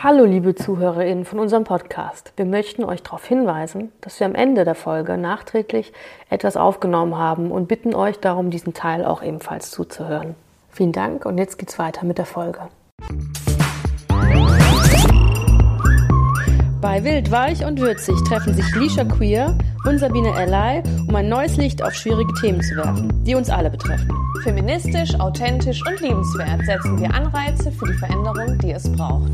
Hallo liebe ZuhörerInnen von unserem Podcast. Wir möchten euch darauf hinweisen, dass wir am Ende der Folge nachträglich etwas aufgenommen haben und bitten euch darum, diesen Teil auch ebenfalls zuzuhören. Vielen Dank und jetzt geht's weiter mit der Folge. Bei Wild, Weich und Würzig treffen sich Lisha Queer und Sabine Ally, um ein neues Licht auf schwierige Themen zu werfen, die uns alle betreffen. Feministisch, authentisch und liebenswert setzen wir Anreize für die Veränderung, die es braucht.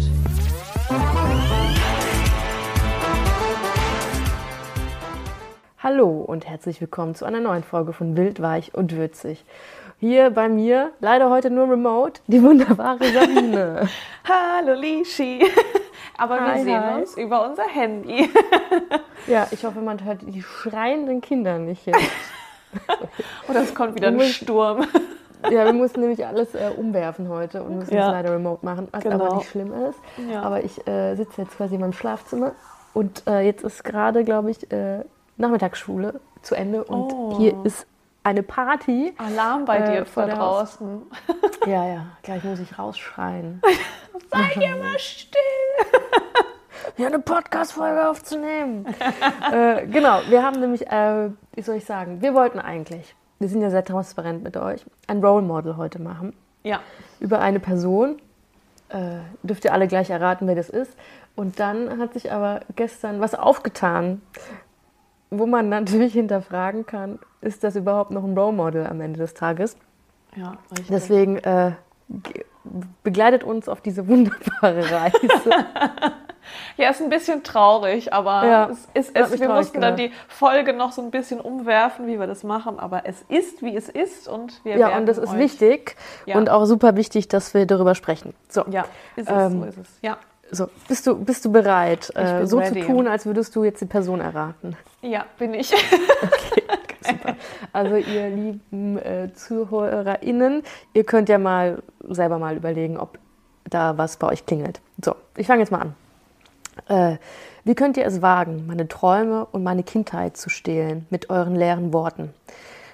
Hallo und herzlich willkommen zu einer neuen Folge von Wild, Weich und Würzig. Hier bei mir, leider heute nur remote, die wunderbare Sabine. Hallo Lishi. Aber wir Hi, sehen hi. uns über unser Handy. ja, ich hoffe, man hört die schreienden Kinder nicht jetzt. Oder es kommt wieder ein Sturm. Ja, wir mussten nämlich alles äh, umwerfen heute und müssen Ja. es leider remote machen, was Genau. aber nicht schlimm ist. Ja. Aber ich äh, sitze jetzt quasi in meinem Schlafzimmer und äh, jetzt ist gerade, glaube ich, äh, Nachmittagsschule zu Ende und Oh. hier ist eine Party. Alarm bei Äh, dir vor der Haus- draußen. Ja, ja, gleich muss ich rausschreien. Seid ihr mal still. Ja, eine Podcast-Folge aufzunehmen. äh, genau, wir haben nämlich, äh, wie soll ich sagen, wir wollten eigentlich, wir sind ja sehr transparent mit euch, ein Role Model heute machen. Ja. über eine Person. Äh, dürft ihr alle gleich erraten, wer das ist. Und dann hat sich aber gestern was aufgetan, wo man natürlich hinterfragen kann, ist das überhaupt noch ein Role Model am Ende des Tages? Ja, richtig. Deswegen äh, begleitet uns auf diese wunderbare Reise. Ja, ist ein bisschen traurig, aber Ja, es ist, es, wir mussten dann die Folge noch so ein bisschen umwerfen, wie wir das machen. Aber es ist, wie es ist und wir ja, und das ist euch, wichtig Ja. und auch super wichtig, dass wir darüber sprechen. So, Ja, ist es, Ähm, so ist es. Ja, so bist, du, bist du bereit, äh, so ready. zu tun, als würdest du jetzt die Person erraten? ja, bin ich. Super. Also ihr lieben äh, ZuhörerInnen, ihr könnt ja mal selber mal überlegen, ob da was bei euch klingelt. So, ich fange jetzt mal an. Äh, wie könnt ihr es wagen, meine Träume und meine Kindheit zu stehlen mit euren leeren Worten?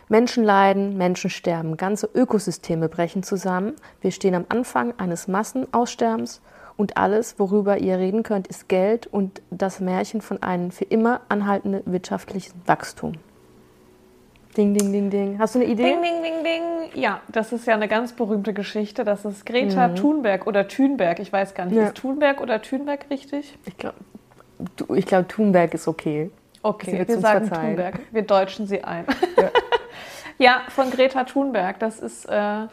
Menschen leiden, Menschen sterben, ganze Ökosysteme brechen zusammen. Wir stehen am Anfang eines Massenaussterbens und alles, worüber ihr reden könnt, ist Geld und das Märchen von einem für immer anhaltenden wirtschaftlichen Wachstum. Ding, ding, ding, ding. Hast du eine Idee? Ding, ding, ding, ding. Ja, das ist ja eine ganz berühmte Geschichte. Das ist Greta Thunberg oder Thunberg. Ich weiß gar nicht, Ja. ist Thunberg oder Thunberg richtig? Ich glaube, ich glaub, Thunberg ist okay. Okay, wir sagen verzeihen. Thunberg. Wir deutschen sie ein. Ja. Ja, von Greta Thunberg. Das ist, äh,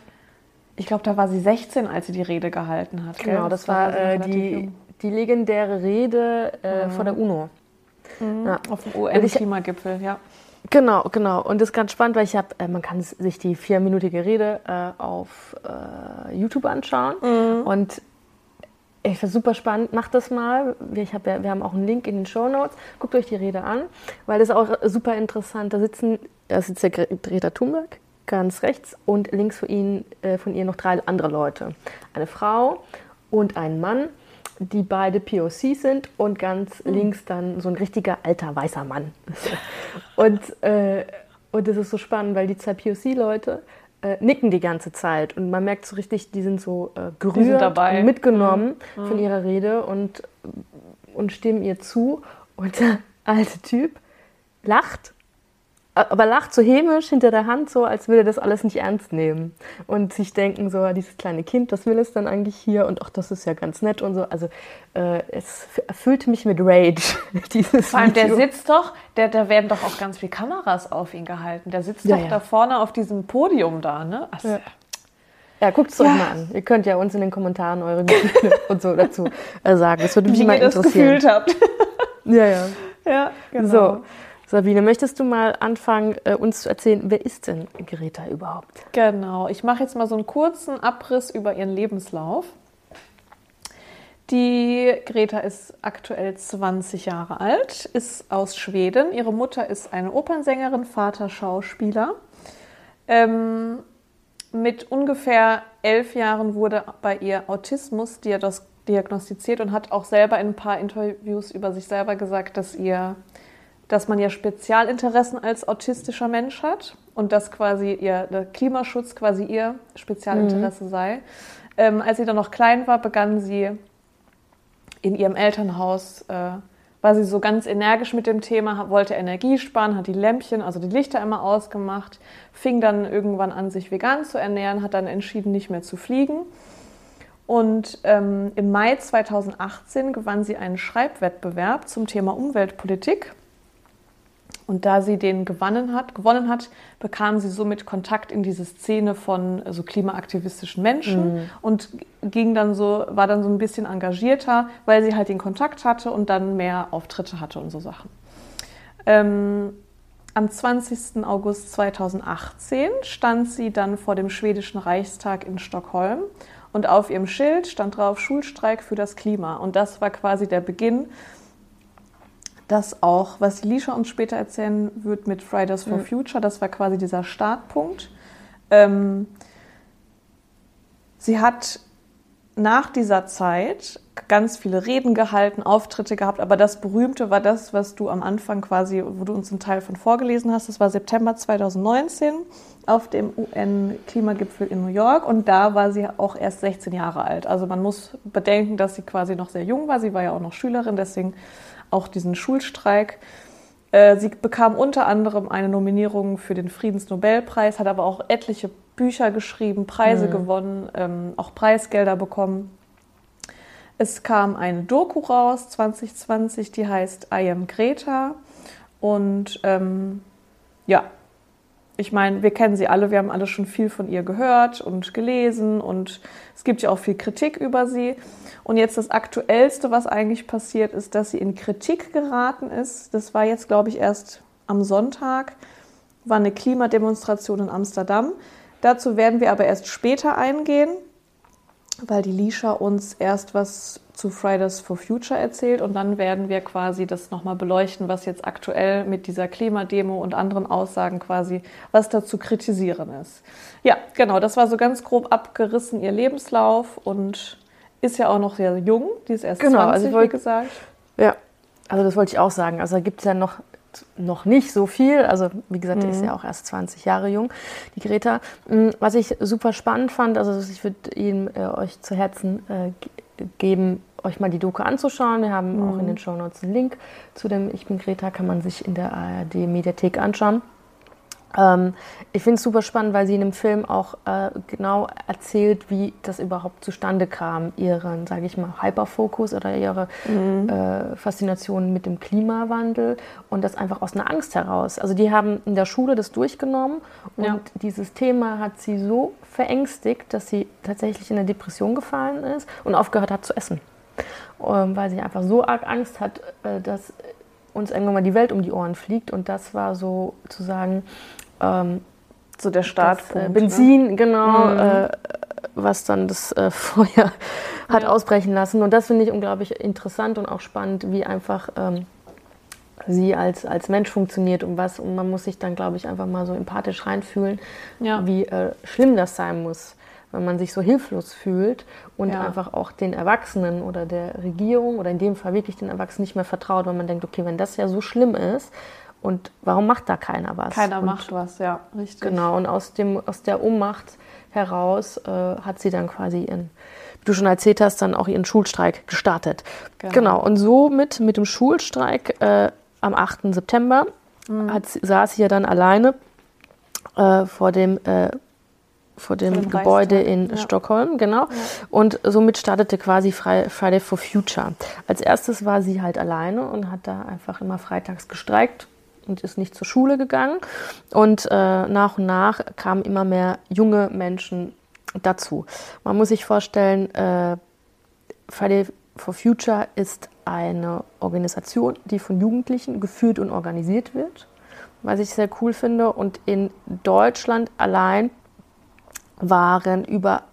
ich glaube, da war sie 16, als sie die Rede gehalten hat. Genau, das war sie äh, die, die legendäre Rede äh, vor der UNO. Ja. Auf dem UN-Klimagipfel, ja. Genau, genau. Und das ist ganz spannend, weil ich habe, äh, man kann sich die vierminütige Rede äh, auf äh, YouTube anschauen. Und ich finde super spannend. Macht das mal. Wir, ich hab ja, wir haben auch einen Link in den Show Notes. Guckt euch die Rede an, weil das ist auch super interessant. Da sitzen, da sitzt der Gre- Greta Thunberg ganz rechts und links von, ihnen, äh, von ihr noch drei andere Leute. Eine Frau und ein Mann, die beide POC sind und ganz links dann so ein richtiger alter weißer Mann. Und, äh, und das ist so spannend, weil die zwei POC-Leute äh, nicken die ganze Zeit und man merkt so richtig, die sind so äh, gerührt dabei. und mitgenommen von ihrer Rede und, und stimmen ihr zu. Und der alte Typ lacht, aber lacht so hämisch hinter der Hand, so als würde das alles nicht ernst nehmen. Und sich denken, so, dieses kleine Kind, was will es dann eigentlich hier? Und ach, das ist ja ganz nett und so. Also äh, es erfüllte mich mit Rage, dieses Vor allem, der Video. sitzt doch, der, da werden doch auch ganz viele Kameras auf ihn gehalten. Der sitzt Ja, doch ja. da vorne auf diesem Podium da, ne? Also, Ja. Ja, guckt es euch Ja. mal an. Ihr könnt ja uns in den Kommentaren eure Gefühle und so dazu äh, sagen. Das würde mich Wie mal ihr das interessieren. gefühlt habt. Ja, ja. ja, genau. So, Sabine, möchtest du mal anfangen, äh, uns zu erzählen, wer ist denn Greta überhaupt? Genau, ich mache jetzt mal so einen kurzen Abriss über ihren Lebenslauf. Die Greta ist aktuell 20 Jahre alt, ist aus Schweden. Ihre Mutter ist eine Opernsängerin, Vater Schauspieler. Ähm, mit ungefähr elf Jahren wurde bei ihr Autismus diagnos- diagnostiziert und hat auch selber in ein paar Interviews über sich selber gesagt, dass ihr dass man ja Spezialinteressen als autistischer Mensch hat und dass quasi ihr der Klimaschutz quasi ihr Spezialinteresse sei. Ähm, als sie dann noch klein war, begann sie in ihrem Elternhaus äh, war sie so ganz energisch mit dem Thema, wollte Energie sparen, hat die Lämpchen, also die Lichter immer ausgemacht, fing dann irgendwann an, sich vegan zu ernähren, hat dann entschieden, nicht mehr zu fliegen. Und ähm, im Mai 2018 gewann sie einen Schreibwettbewerb zum Thema Umweltpolitik und da sie den gewonnen hat, gewonnen hat, bekam sie somit Kontakt in diese Szene von so klimaaktivistischen Menschen mhm. und ging dann so, war dann so ein bisschen engagierter, weil sie halt den Kontakt hatte und dann mehr Auftritte hatte und so Sachen. Ähm, am 20. August 2018 stand sie dann vor dem schwedischen Reichstag in Stockholm und auf ihrem Schild stand drauf Schulstreik für das Klima. Und das war quasi der Beginn das auch, was Lisha uns später erzählen wird mit Fridays for mhm. Future, das war quasi dieser Startpunkt. Ähm, sie hat nach dieser Zeit ganz viele Reden gehalten, Auftritte gehabt, aber das berühmte war das, was du am Anfang quasi, wo du uns einen Teil von vorgelesen hast. Das war September 2019 auf dem UN-Klimagipfel in New York und da war sie auch erst 16 Jahre alt. Also man muss bedenken, dass sie quasi noch sehr jung war. Sie war ja auch noch Schülerin, deswegen auch diesen Schulstreik. Äh, sie bekam unter anderem eine Nominierung für den Friedensnobelpreis, hat aber auch etliche Bücher geschrieben, Preise mhm. gewonnen, ähm, auch Preisgelder bekommen. Es kam eine Doku raus 2020, die heißt I Am Greta. Und ähm, ja, ich meine, wir kennen sie alle, wir haben alle schon viel von ihr gehört und gelesen und es gibt ja auch viel Kritik über sie. Und jetzt das Aktuellste, was eigentlich passiert ist, dass sie in Kritik geraten ist. Das war jetzt, glaube ich, erst am Sonntag, war eine Klimademonstration in Amsterdam. Dazu werden wir aber erst später eingehen, weil die Lisha uns erst was zu Fridays for Future erzählt und dann werden wir quasi das nochmal beleuchten, was jetzt aktuell mit dieser Klimademo und anderen Aussagen quasi, was da zu kritisieren ist. Ja, genau, das war so ganz grob abgerissen ihr Lebenslauf und ist ja auch noch sehr jung, die ist erst genau, 20, also ich wollte, wie gesagt. Ja, also das wollte ich auch sagen. Also da gibt es ja noch, noch nicht so viel. Also wie gesagt, mhm. die ist ja auch erst 20 Jahre jung, die Greta. Mm, was ich super spannend fand, also ich würde Ihnen äh, euch zu Herzen äh, geben, euch mal die Doku anzuschauen. Wir haben mhm. auch in den Show Notes einen Link zu dem Ich bin Greta, kann man sich in der ARD Mediathek anschauen. Ähm, ich finde es super spannend, weil sie in dem Film auch äh, genau erzählt, wie das überhaupt zustande kam, ihren, sage ich mal, Hyperfokus oder ihre mhm. äh, Faszination mit dem Klimawandel und das einfach aus einer Angst heraus. Also die haben in der Schule das durchgenommen und ja. dieses Thema hat sie so verängstigt, dass sie tatsächlich in eine Depression gefallen ist und aufgehört hat zu essen. Ähm, weil sie einfach so arg Angst hat, äh, dass uns irgendwann mal die Welt um die Ohren fliegt. Und das war so zu sagen, ähm, so der Startpunkt. Das, äh, Benzin, ne? genau, mhm. äh, was dann das äh, Feuer hat ja. ausbrechen lassen. Und das finde ich unglaublich interessant und auch spannend, wie einfach ähm, sie als, als Mensch funktioniert und was. Und man muss sich dann, glaube ich, einfach mal so empathisch reinfühlen, ja. wie äh, schlimm das sein muss wenn man sich so hilflos fühlt und ja. einfach auch den Erwachsenen oder der Regierung oder in dem Fall wirklich den Erwachsenen nicht mehr vertraut, weil man denkt, okay, wenn das ja so schlimm ist, und warum macht da keiner was? Keiner und, macht was, ja, richtig. Genau, und aus, dem, aus der Ohnmacht heraus äh, hat sie dann quasi ihren, wie du schon erzählt hast, dann auch ihren Schulstreik gestartet. Genau, genau. und somit mit dem Schulstreik äh, am 8. September mhm. hat, saß sie ja dann alleine äh, vor dem vor dem Gebäude in ja. Stockholm, genau. Ja. Und somit startete quasi Friday for Future. Als erstes war sie halt alleine und hat da einfach immer freitags gestreikt und ist nicht zur Schule gegangen. Und äh, nach und nach kamen immer mehr junge Menschen dazu. Man muss sich vorstellen, äh, Friday for Future ist eine Organisation, die von Jugendlichen geführt und organisiert wird, was ich sehr cool finde. Und in Deutschland allein waren über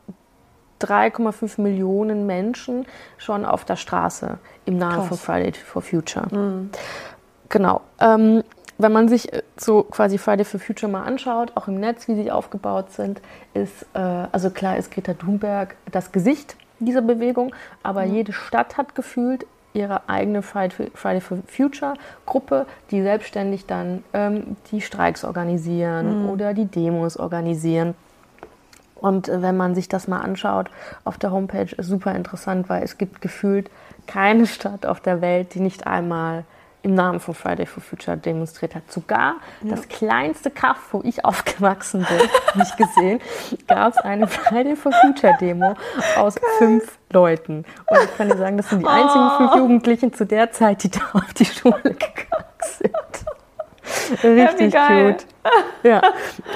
3,5 Millionen Menschen schon auf der Straße im Nahen Krass. von Friday for Future. Mhm. Genau. Ähm, wenn man sich äh, so quasi Friday for Future mal anschaut, auch im Netz, wie sie aufgebaut sind, ist, äh, also klar ist Greta Thunberg das Gesicht dieser Bewegung, aber mhm. jede Stadt hat gefühlt ihre eigene Friday for Future Gruppe, die selbstständig dann ähm, die Streiks organisieren mhm. oder die Demos organisieren. Und äh, wenn man sich das mal anschaut auf der Homepage, ist super interessant, weil es gibt gefühlt keine Stadt auf der Welt, die nicht einmal im Namen von Friday for Future demonstriert hat. Sogar ja. das kleinste Kaff, wo ich aufgewachsen bin, nicht gesehen, gab es eine Friday for Future Demo aus Geil. fünf Leuten. Und ich kann dir sagen, das sind die oh. einzigen fünf oh. Jugendlichen zu der Zeit, die da auf die Schule gegangen sind. Richtig ja, cute. Ja.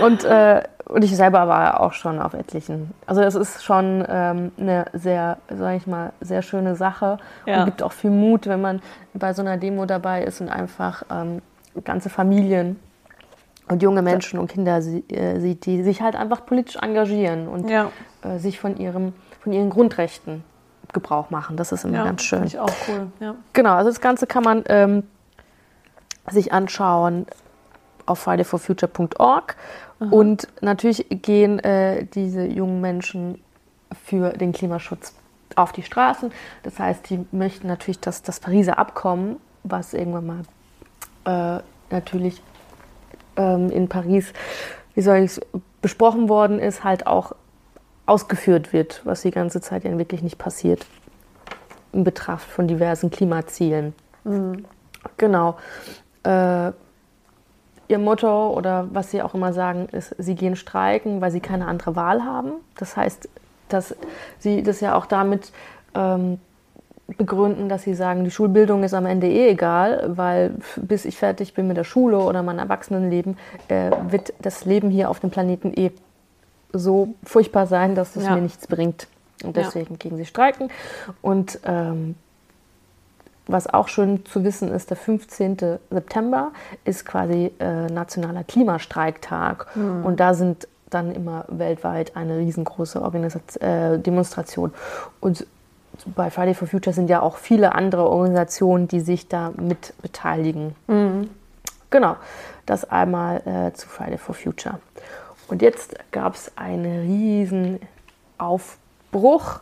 Und äh, und ich selber war auch schon auf etlichen. Also es ist schon ähm, eine sehr, sage ich mal, sehr schöne Sache ja. und gibt auch viel Mut, wenn man bei so einer Demo dabei ist und einfach ähm, ganze Familien und junge Menschen und Kinder äh, sieht, die sich halt einfach politisch engagieren und ja. äh, sich von, ihrem, von ihren Grundrechten Gebrauch machen. Das ist immer ja, ganz schön. Ich auch cool. Ja. Genau, also das Ganze kann man ähm, sich anschauen auf fridayforfuture.org. Und natürlich gehen äh, diese jungen Menschen für den Klimaschutz auf die Straßen. Das heißt, die möchten natürlich, dass das Pariser Abkommen, was irgendwann mal äh, natürlich ähm, in Paris, wie soll ich besprochen worden ist, halt auch ausgeführt wird, was die ganze Zeit ja wirklich nicht passiert in Betracht von diversen Klimazielen. Mhm. Genau. Äh, ihr Motto oder was sie auch immer sagen, ist, sie gehen streiken, weil sie keine andere Wahl haben. Das heißt, dass sie das ja auch damit ähm, begründen, dass sie sagen, die Schulbildung ist am Ende eh egal, weil bis ich fertig bin mit der Schule oder meinem Erwachsenenleben, äh, wird das Leben hier auf dem Planeten eh so furchtbar sein, dass es ja. mir nichts bringt. Und deswegen ja. gehen sie streiken. Und ähm, was auch schön zu wissen ist, der 15. September ist quasi äh, nationaler Klimastreiktag. Mhm. Und da sind dann immer weltweit eine riesengroße Organisation, äh, Demonstration. Und bei Friday for Future sind ja auch viele andere Organisationen, die sich da mit beteiligen. Mhm. Genau, das einmal äh, zu Friday for Future. Und jetzt gab es einen riesen Aufbruch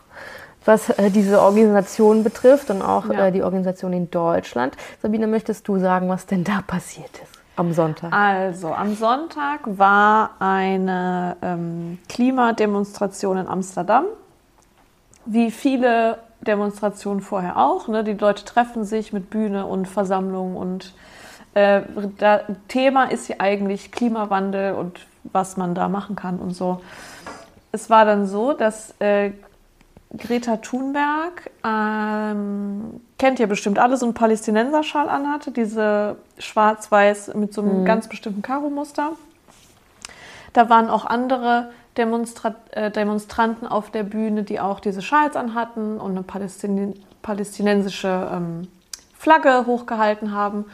was äh, diese Organisation betrifft und auch ja. äh, die Organisation in Deutschland. Sabine, möchtest du sagen, was denn da passiert ist am Sonntag? Also, am Sonntag war eine ähm, Klimademonstration in Amsterdam. Wie viele Demonstrationen vorher auch. Ne? Die Leute treffen sich mit Bühne und Versammlung und äh, da, Thema ist ja eigentlich Klimawandel und was man da machen kann und so. Es war dann so, dass äh, Greta Thunberg, ähm, kennt ihr bestimmt alle, so einen Palästinenserschal anhatte, diese schwarz-weiß mit so einem mhm. ganz bestimmten Karo-Muster. Da waren auch andere Demonstra äh, Demonstranten auf der Bühne, die auch diese Schals anhatten und eine Palästin palästinensische ähm, Flagge hochgehalten haben.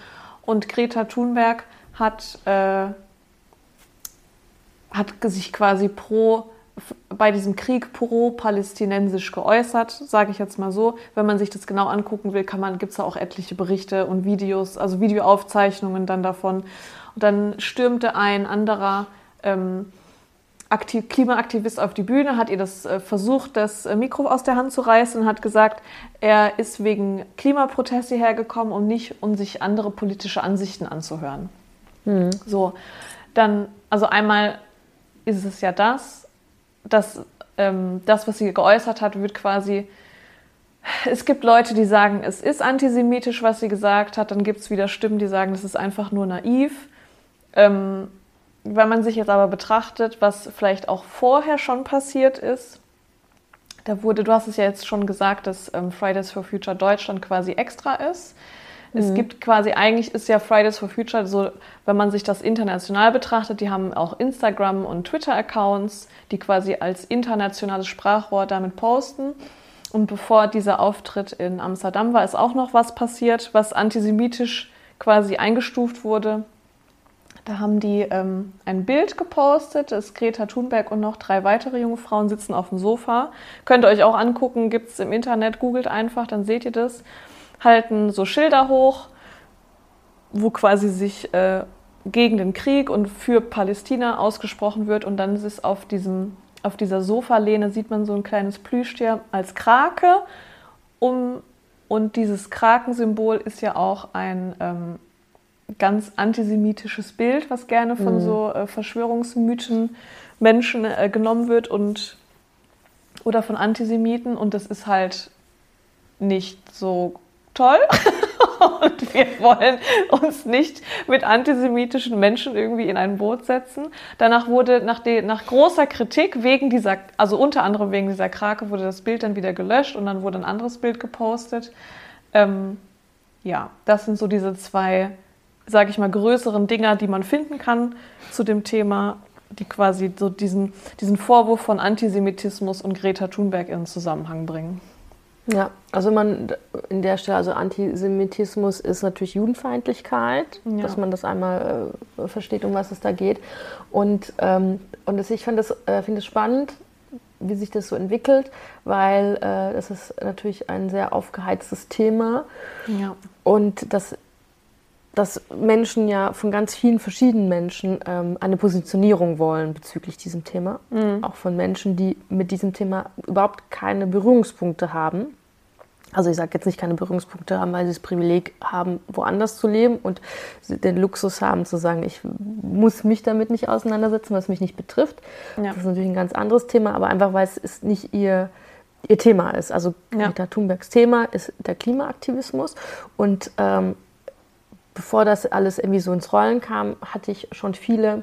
Und Greta Thunberg hat, äh, hat sich quasi pro bei diesem Krieg pro-palästinensisch geäußert, sage ich jetzt mal so. Wenn man sich das genau angucken will, gibt es da auch etliche Berichte und Videos, also Videoaufzeichnungen dann davon. Und dann stürmte ein anderer ähm, Aktiv Klimaaktivist auf die Bühne, hat ihr das äh, versucht, das äh, Mikro aus der Hand zu reißen und hat gesagt, er ist wegen Klimaproteste hergekommen und nicht, um sich andere politische Ansichten anzuhören. Mhm. So, dann, also einmal ist es ja das, dass ähm, das, was sie geäußert hat, wird quasi. Es gibt Leute, die sagen, es ist antisemitisch, was sie gesagt hat. Dann gibt es wieder Stimmen, die sagen, das ist einfach nur naiv. Ähm, wenn man sich jetzt aber betrachtet, was vielleicht auch vorher schon passiert ist, da wurde, du hast es ja jetzt schon gesagt, dass ähm, Fridays for Future Deutschland quasi extra ist. Es mhm. gibt quasi, eigentlich ist ja Fridays for Future so, wenn man sich das international betrachtet, die haben auch Instagram und Twitter-Accounts, die quasi als internationales Sprachrohr damit posten. Und bevor dieser Auftritt in Amsterdam war, ist auch noch was passiert, was antisemitisch quasi eingestuft wurde. Da haben die ähm, ein Bild gepostet, das ist Greta Thunberg und noch drei weitere junge Frauen sitzen auf dem Sofa. Könnt ihr euch auch angucken, gibt es im Internet, googelt einfach, dann seht ihr das halten so Schilder hoch, wo quasi sich äh, gegen den Krieg und für Palästina ausgesprochen wird. Und dann ist es auf, diesem, auf dieser Sofalehne, sieht man so ein kleines Plüschtier als Krake. Um, und dieses Krakensymbol ist ja auch ein, ähm, ganz antisemitisches Bild, was gerne von mhm. so äh, Verschwörungsmythen Menschen äh, genommen wird und oder von Antisemiten und das ist halt nicht so toll. und wir wollen uns nicht mit antisemitischen Menschen irgendwie in ein Boot setzen. Danach wurde nach, die, nach großer Kritik wegen dieser, also unter anderem wegen dieser Krake, wurde das Bild dann wieder gelöscht und dann wurde ein anderes Bild gepostet. Ähm, ja, das sind so diese zwei, sage ich mal, größeren Dinger, die man finden kann zu dem Thema, die quasi so diesen, diesen Vorwurf von Antisemitismus und Greta Thunberg in Zusammenhang bringen. Ja, also man in der Stelle, also Antisemitismus ist natürlich Judenfeindlichkeit, ja. dass man das einmal äh, versteht, um was es da geht. Und, ähm, und das, ich finde es äh, find spannend, wie sich das so entwickelt, weil äh, das ist natürlich ein sehr aufgeheiztes Thema. Ja. Und das dass Menschen ja von ganz vielen verschiedenen Menschen ähm, eine Positionierung wollen bezüglich diesem Thema. Mhm. Auch von Menschen, die mit diesem Thema überhaupt keine Berührungspunkte haben. Also ich sage jetzt nicht keine Berührungspunkte haben, weil sie das Privileg haben, woanders zu leben und den Luxus haben zu sagen, ich muss mich damit nicht auseinandersetzen, was mich nicht betrifft. Ja. Das ist natürlich ein ganz anderes Thema, aber einfach weil es ist nicht ihr, ihr Thema ist. Also Greta ja. Thunbergs Thema ist der Klimaaktivismus und ähm, bevor das alles irgendwie so ins Rollen kam, hatte ich schon viele,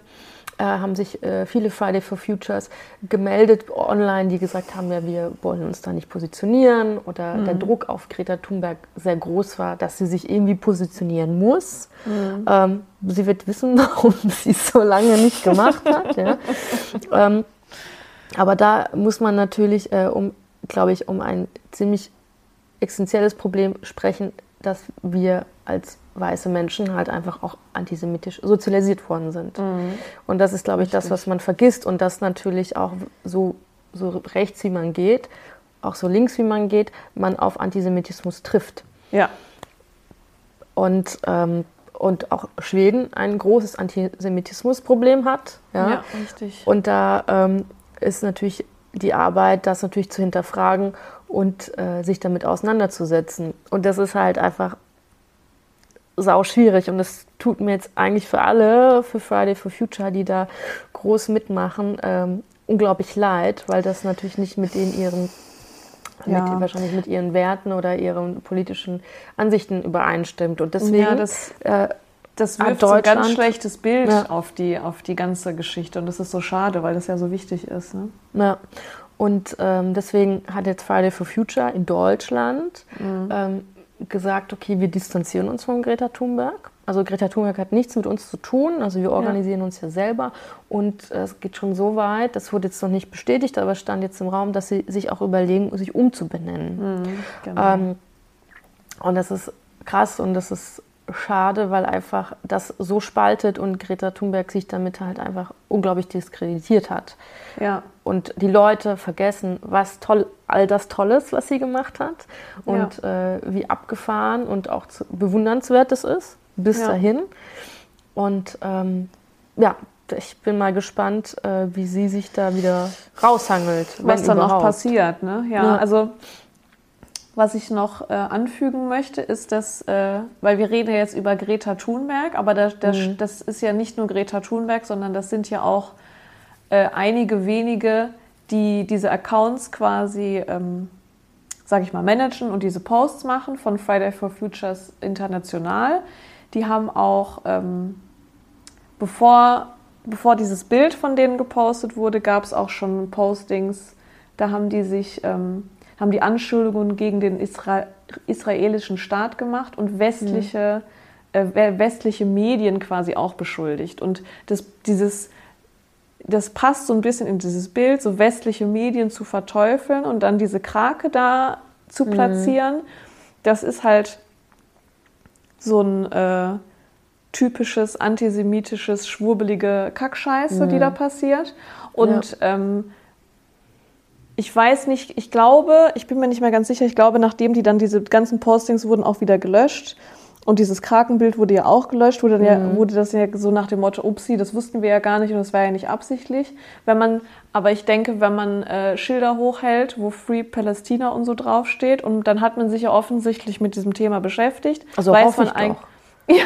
äh, haben sich äh, viele Friday for Futures gemeldet online, die gesagt haben, ja, wir wollen uns da nicht positionieren oder mhm. der Druck auf Greta Thunberg sehr groß war, dass sie sich irgendwie positionieren muss. Mhm. Ähm, sie wird wissen, warum sie es so lange nicht gemacht hat. ja. ähm, aber da muss man natürlich, äh, um, glaube ich, um ein ziemlich essentielles Problem sprechen, dass wir als weiße Menschen halt einfach auch antisemitisch sozialisiert worden sind. Mhm. Und das ist, glaube ich, das, was man vergisst und das natürlich auch so, so rechts wie man geht, auch so links wie man geht, man auf Antisemitismus trifft. Ja. Und, ähm, und auch Schweden ein großes Antisemitismusproblem hat. Ja, ja richtig. Und da ähm, ist natürlich die Arbeit, das natürlich zu hinterfragen und äh, sich damit auseinanderzusetzen. Und das ist halt einfach sau schwierig und das tut mir jetzt eigentlich für alle, für Friday for Future, die da groß mitmachen, ähm, unglaublich leid, weil das natürlich nicht mit den ihren ja. mit, wahrscheinlich mit ihren Werten oder ihren politischen Ansichten übereinstimmt und deswegen ja, das, äh, das wirft so ein ganz schlechtes Bild ja. auf, die, auf die ganze Geschichte und das ist so schade, weil das ja so wichtig ist. Ne? Ja. Und ähm, deswegen hat jetzt Friday for Future in Deutschland mhm. ähm, gesagt, okay, wir distanzieren uns von Greta Thunberg. Also Greta Thunberg hat nichts mit uns zu tun, also wir organisieren ja. uns ja selber und äh, es geht schon so weit, das wurde jetzt noch nicht bestätigt, aber stand jetzt im Raum, dass sie sich auch überlegen, sich umzubenennen. Mhm, genau. ähm, und das ist krass und das ist schade, weil einfach das so spaltet und Greta Thunberg sich damit halt einfach unglaublich diskreditiert hat. Ja. Und die Leute vergessen, was toll, all das Tolles, was sie gemacht hat und ja. äh, wie abgefahren und auch zu, bewundernswert es ist, bis ja. dahin. Und ähm, ja, ich bin mal gespannt, äh, wie sie sich da wieder raushangelt. Was da noch passiert, ne? Ja, ja. also was ich noch äh, anfügen möchte, ist, dass, äh, weil wir reden ja jetzt über Greta Thunberg, aber das, das, mhm. das ist ja nicht nur Greta Thunberg, sondern das sind ja auch äh, einige wenige, die diese Accounts quasi, ähm, sage ich mal, managen und diese Posts machen von Friday for Futures International. Die haben auch, ähm, bevor, bevor dieses Bild von denen gepostet wurde, gab es auch schon Postings, da haben die sich... Ähm, haben die Anschuldigungen gegen den Isra israelischen Staat gemacht und westliche, mhm. äh, westliche Medien quasi auch beschuldigt. Und das, dieses, das passt so ein bisschen in dieses Bild, so westliche Medien zu verteufeln und dann diese Krake da zu mhm. platzieren. Mhm. Das ist halt so ein äh, typisches antisemitisches, schwurbelige Kackscheiße, mhm. die da passiert. Und ja. ähm, ich weiß nicht, ich glaube, ich bin mir nicht mehr ganz sicher, ich glaube, nachdem die dann diese ganzen Postings wurden auch wieder gelöscht und dieses Krakenbild wurde ja auch gelöscht, wurde, dann ja, mhm. wurde das ja so nach dem Motto, upsi, das wussten wir ja gar nicht und das war ja nicht absichtlich. Wenn man, aber ich denke, wenn man äh, Schilder hochhält, wo Free Palästina und so draufsteht und dann hat man sich ja offensichtlich mit diesem Thema beschäftigt, also weiß man eigentlich, Ja,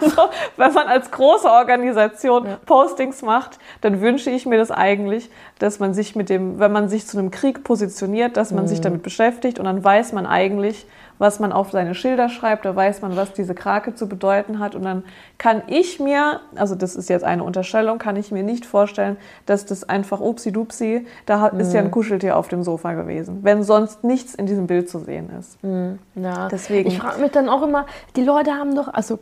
also wenn man als große Organisation ja. Postings macht, dann wünsche ich mir das eigentlich, dass man sich mit dem, wenn man sich zu einem Krieg positioniert, dass man mhm. sich damit beschäftigt und dann weiß man eigentlich, was man auf seine Schilder schreibt, da weiß man, was diese Krake zu bedeuten hat. Und dann kann ich mir, also das ist jetzt eine Unterstellung, kann ich mir nicht vorstellen, dass das einfach upsi-dupsi, da ist mhm. ja ein mhm. Kuscheltier auf dem Sofa gewesen, wenn sonst nichts in diesem Bild zu sehen ist. Mhm. Ja. Deswegen. Ich frage mich dann auch immer, die Leute haben doch, also,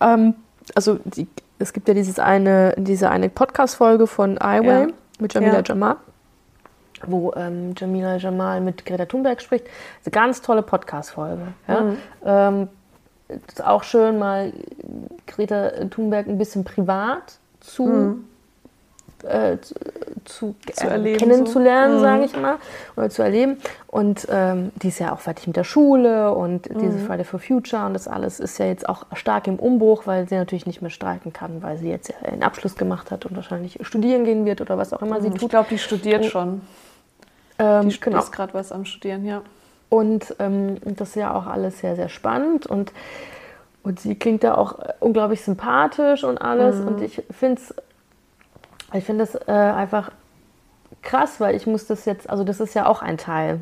ähm, also die, es gibt ja dieses eine, diese eine Podcast-Folge von Iway ja. mit Jamila ja. Jamal wo ähm, Jamila Jamal mit Greta Thunberg spricht. Eine ganz tolle Podcast-Folge. Ja? Mhm. Ähm, ist auch schön, mal Greta Thunberg ein bisschen privat zu, mhm. äh, zu, zu, zu äh, kennenzulernen, so. sage mhm. ich mal, oder zu erleben. Und ähm, die ist ja auch fertig mit der Schule und mhm. diese Friday for Future und das alles ist ja jetzt auch stark im Umbruch, weil sie natürlich nicht mehr streiken kann, weil sie jetzt ja einen Abschluss gemacht hat und wahrscheinlich studieren gehen wird oder was auch immer sie mhm. tut. Ich glaube, die studiert und, schon. Ähm, die genau. ist gerade was am Studieren, ja. Und ähm, das ist ja auch alles sehr, sehr spannend und, und sie klingt da auch unglaublich sympathisch und alles. Mhm. Und ich finde es ich find das äh, einfach krass, weil ich muss das jetzt, also das ist ja auch ein Teil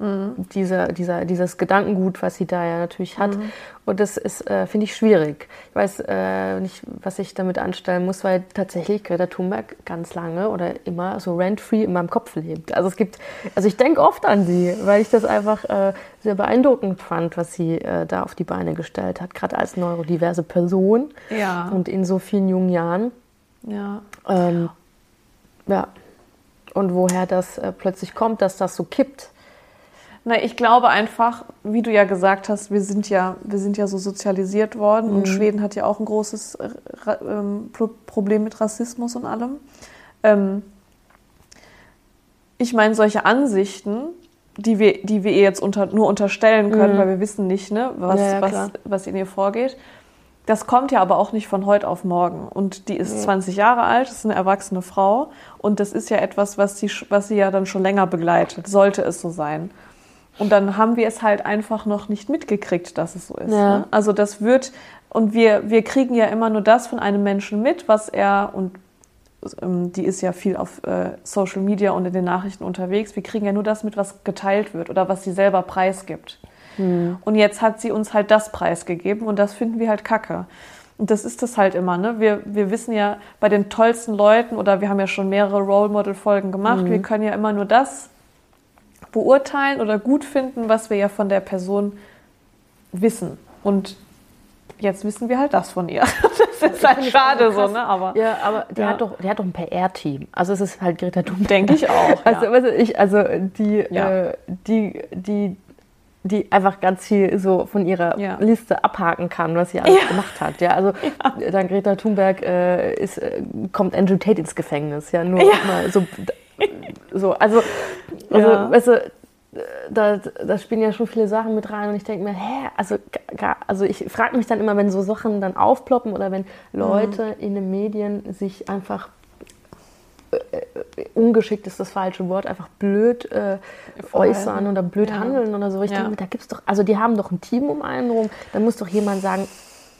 Mhm. Diese, dieser, dieses Gedankengut, was sie da ja natürlich hat. Mhm. Und das ist, äh, finde ich, schwierig. Ich weiß äh, nicht, was ich damit anstellen muss, weil tatsächlich Greta Thunberg ganz lange oder immer so rent-free in meinem Kopf lebt. Also es gibt, also ich denke oft an sie, weil ich das einfach äh, sehr beeindruckend fand, was sie äh, da auf die Beine gestellt hat, gerade als neurodiverse Person ja. und in so vielen jungen Jahren. Ja. Ähm, ja. Und woher das äh, plötzlich kommt, dass das so kippt na, ich glaube einfach, wie du ja gesagt hast, wir sind ja, wir sind ja so sozialisiert worden mhm. und Schweden hat ja auch ein großes äh, ähm, Problem mit Rassismus und allem. Ähm, ich meine, solche Ansichten, die wir, die wir ihr jetzt unter, nur unterstellen können, mhm. weil wir wissen nicht, ne, was, ja, ja, was, was in ihr vorgeht. Das kommt ja aber auch nicht von heute auf morgen. Und die ist ja. 20 Jahre alt, ist eine erwachsene Frau. Und das ist ja etwas, was sie, was sie ja dann schon länger begleitet, sollte es so sein. Und dann haben wir es halt einfach noch nicht mitgekriegt, dass es so ist. Ja. Ne? Also das wird, und wir, wir kriegen ja immer nur das von einem Menschen mit, was er, und ähm, die ist ja viel auf äh, Social Media und in den Nachrichten unterwegs, wir kriegen ja nur das mit, was geteilt wird oder was sie selber preisgibt. Hm. Und jetzt hat sie uns halt das preisgegeben und das finden wir halt kacke. Und das ist das halt immer, ne? Wir, wir wissen ja bei den tollsten Leuten oder wir haben ja schon mehrere Role Model Folgen gemacht, mhm. wir können ja immer nur das beurteilen oder gut finden, was wir ja von der Person wissen. Und jetzt wissen wir halt das von ihr. Das ist halt schade so, ne? Aber, ja, aber die, ja. Hat doch, die hat doch ein PR-Team. Also es ist halt Greta Thunberg. Denke ich auch. Also, ja. du, ich, also die, ja. äh, die, die, die einfach ganz viel so von ihrer ja. Liste abhaken kann, was sie alles ja. gemacht hat. Ja, also ja. dann Greta Thunberg äh, ist, äh, kommt Andrew Tate ins Gefängnis. Ja, nur mal so so, also, also ja. weißt du, da, da spielen ja schon viele Sachen mit rein und ich denke mir, hä, also, also ich frage mich dann immer, wenn so Sachen dann aufploppen oder wenn Leute mhm. in den Medien sich einfach äh, äh, ungeschickt ist das falsche Wort, einfach blöd äh, äußern oder blöd ja. handeln oder so. Ich ja. denke, da gibt's doch, also die haben doch ein Team um einen rum, da muss doch jemand sagen,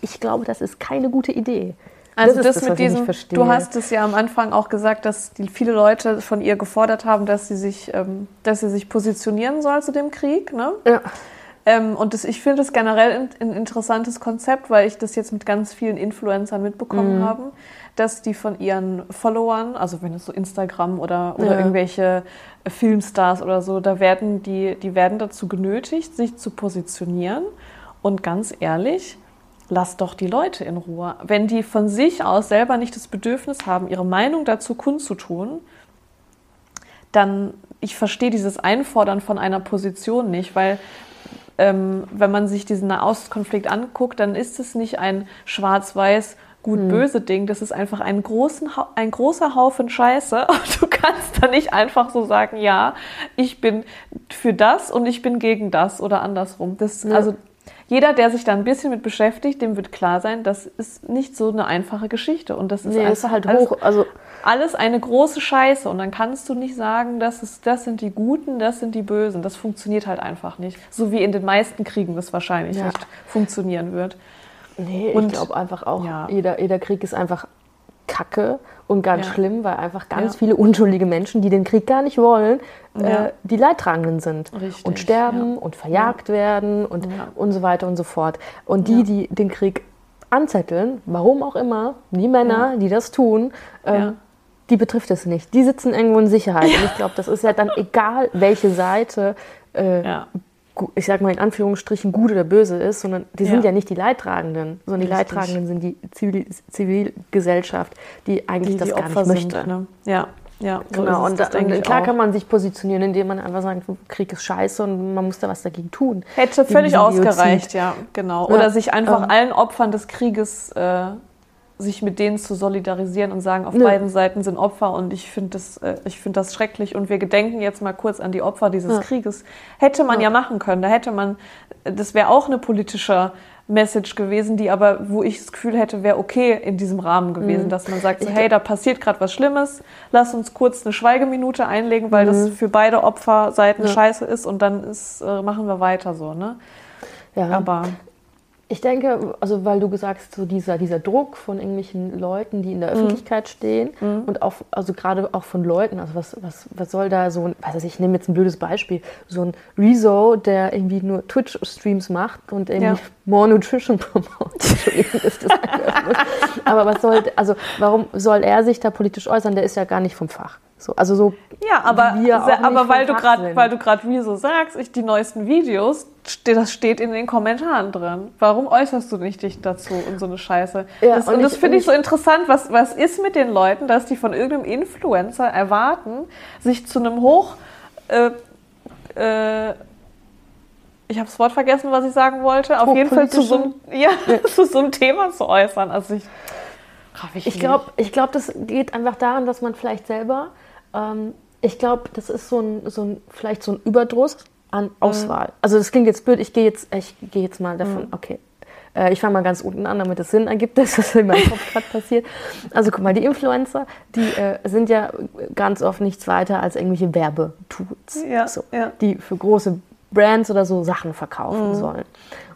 ich glaube, das ist keine gute Idee. Also das, das, das mit diesem, du hast es ja am Anfang auch gesagt, dass die, viele Leute von ihr gefordert haben, dass sie sich, ähm, dass sie sich positionieren soll zu dem Krieg. Ne? Ja. Ähm, und das, ich finde das generell ein, ein, interessantes Konzept, weil ich das jetzt mit ganz vielen Influencern mitbekommen mhm. habe, dass die von ihren Followern, also wenn es so Instagram oder, oder ja. irgendwelche Filmstars oder so, da werden die, die werden dazu genötigt, sich zu positionieren. Und ganz ehrlich, lass doch die Leute in Ruhe. Wenn die von sich aus selber nicht das Bedürfnis haben, ihre Meinung dazu kundzutun, dann, ich verstehe dieses Einfordern von einer Position nicht, weil ähm, wenn man sich diesen Nahostkonflikt anguckt, dann ist es nicht ein schwarz-weiß gut-böse hm. Ding, das ist einfach ein, großen, ein großer Haufen Scheiße. Und du kannst da nicht einfach so sagen, ja, ich bin für das und ich bin gegen das oder andersrum. Das, ja. Also jeder, der sich da ein bisschen mit beschäftigt, dem wird klar sein, das ist nicht so eine einfache Geschichte. Und das ist, nee, einfach halt alles, hoch. Also alles eine große Scheiße. Und dann kannst du nicht sagen, das, ist, das sind die Guten, das sind die Bösen. Das funktioniert halt einfach nicht. So wie in den meisten Kriegen das wahrscheinlich ja. nicht funktionieren wird. Nee, Und- ich glaube einfach auch, Ja. jeder, jeder Krieg ist einfach Kacke und ganz Ja. schlimm, weil einfach ganz Ja. viele unschuldige Menschen, die den Krieg gar nicht wollen, Ja. äh, die Leidtragenden sind. Richtig, und sterben und verjagt werden und, und so weiter und so fort. Und die, die den Krieg anzetteln, warum auch immer, die Männer, die das tun, ähm, die betrifft es nicht. Die sitzen irgendwo in Sicherheit. Und ich glaube, das ist ja dann egal, welche Seite äh, ich sag mal in Anführungsstrichen gut oder böse ist, sondern die sind Ja. ja nicht die Leidtragenden, sondern die Richtig. Leidtragenden sind die Zivil Zivilgesellschaft, die eigentlich Die, das die gar Opfer nicht möchte. sind. Ne? Ja, ja. so Genau, und, das und klar auch. kann man sich positionieren, indem man einfach sagt, Krieg ist scheiße und man muss da was dagegen tun. Hätte völlig ausgereicht, ja, genau. Ja, Oder sich einfach ähm. allen Opfern des Krieges, äh, sich mit denen zu solidarisieren und sagen, auf Nö. beiden Seiten sind Opfer und ich finde das, äh, ich finde das schrecklich und wir gedenken jetzt mal kurz an die Opfer dieses Ja. Krieges. Hätte man ja. Ja. machen können, da hätte man, das wäre auch eine politische Message gewesen, die aber, wo ich das Gefühl hätte, wäre okay in diesem Rahmen gewesen, Mhm. dass man sagt, so, hey, da passiert gerade was Schlimmes, lass uns kurz eine Schweigeminute einlegen, weil das Mhm. für beide Opferseiten Ja. scheiße ist und dann ist, äh, machen wir weiter so, ne? Ja, Aber ich denke, also weil du gesagt hast, so dieser, dieser Druck von irgendwelchen Leuten, die in Mhm. der Öffentlichkeit stehen und auch, also gerade auch von Leuten, also was, was, was soll da so ein, weiß ich, ich nehme jetzt ein blödes Beispiel, so ein Rezo, der irgendwie nur Twitch-Streams macht und irgendwie Ja. More Nutrition promotet. Aber was soll, also warum soll er sich da politisch äußern? Der ist ja gar nicht vom Fach. So, also so, ja, aber, aber weil du sind. weil du gerade wie so sagst, ich die neuesten Videos, das steht in den Kommentaren drin. Warum äußerst du nicht dich dazu und so eine Scheiße? Ja, das, und und das finde ich so interessant. Was, was ist mit den Leuten, dass die von irgendeinem Influencer erwarten, sich zu einem hoch äh, äh, ich habe das Wort vergessen, was ich sagen wollte. Auf jeden Fall zu so, einem, ja, zu so einem Thema zu äußern. Also ich, ich glaube, ich glaub, das geht einfach daran, dass man vielleicht selber, ähm, ich glaube, das ist so ein, so ein, vielleicht so ein Überdruss an Auswahl. Also das klingt jetzt blöd, ich gehe jetzt, ich gehe jetzt mal davon, okay. Äh, Ich fange mal ganz unten an, damit es Sinn ergibt, dass das in meinem Kopf gerade passiert. Also guck mal, die Influencer, die äh, sind ja ganz oft nichts weiter als irgendwelche Werbetools, Ja, so, ja. die für große Brands oder so Sachen verkaufen sollen.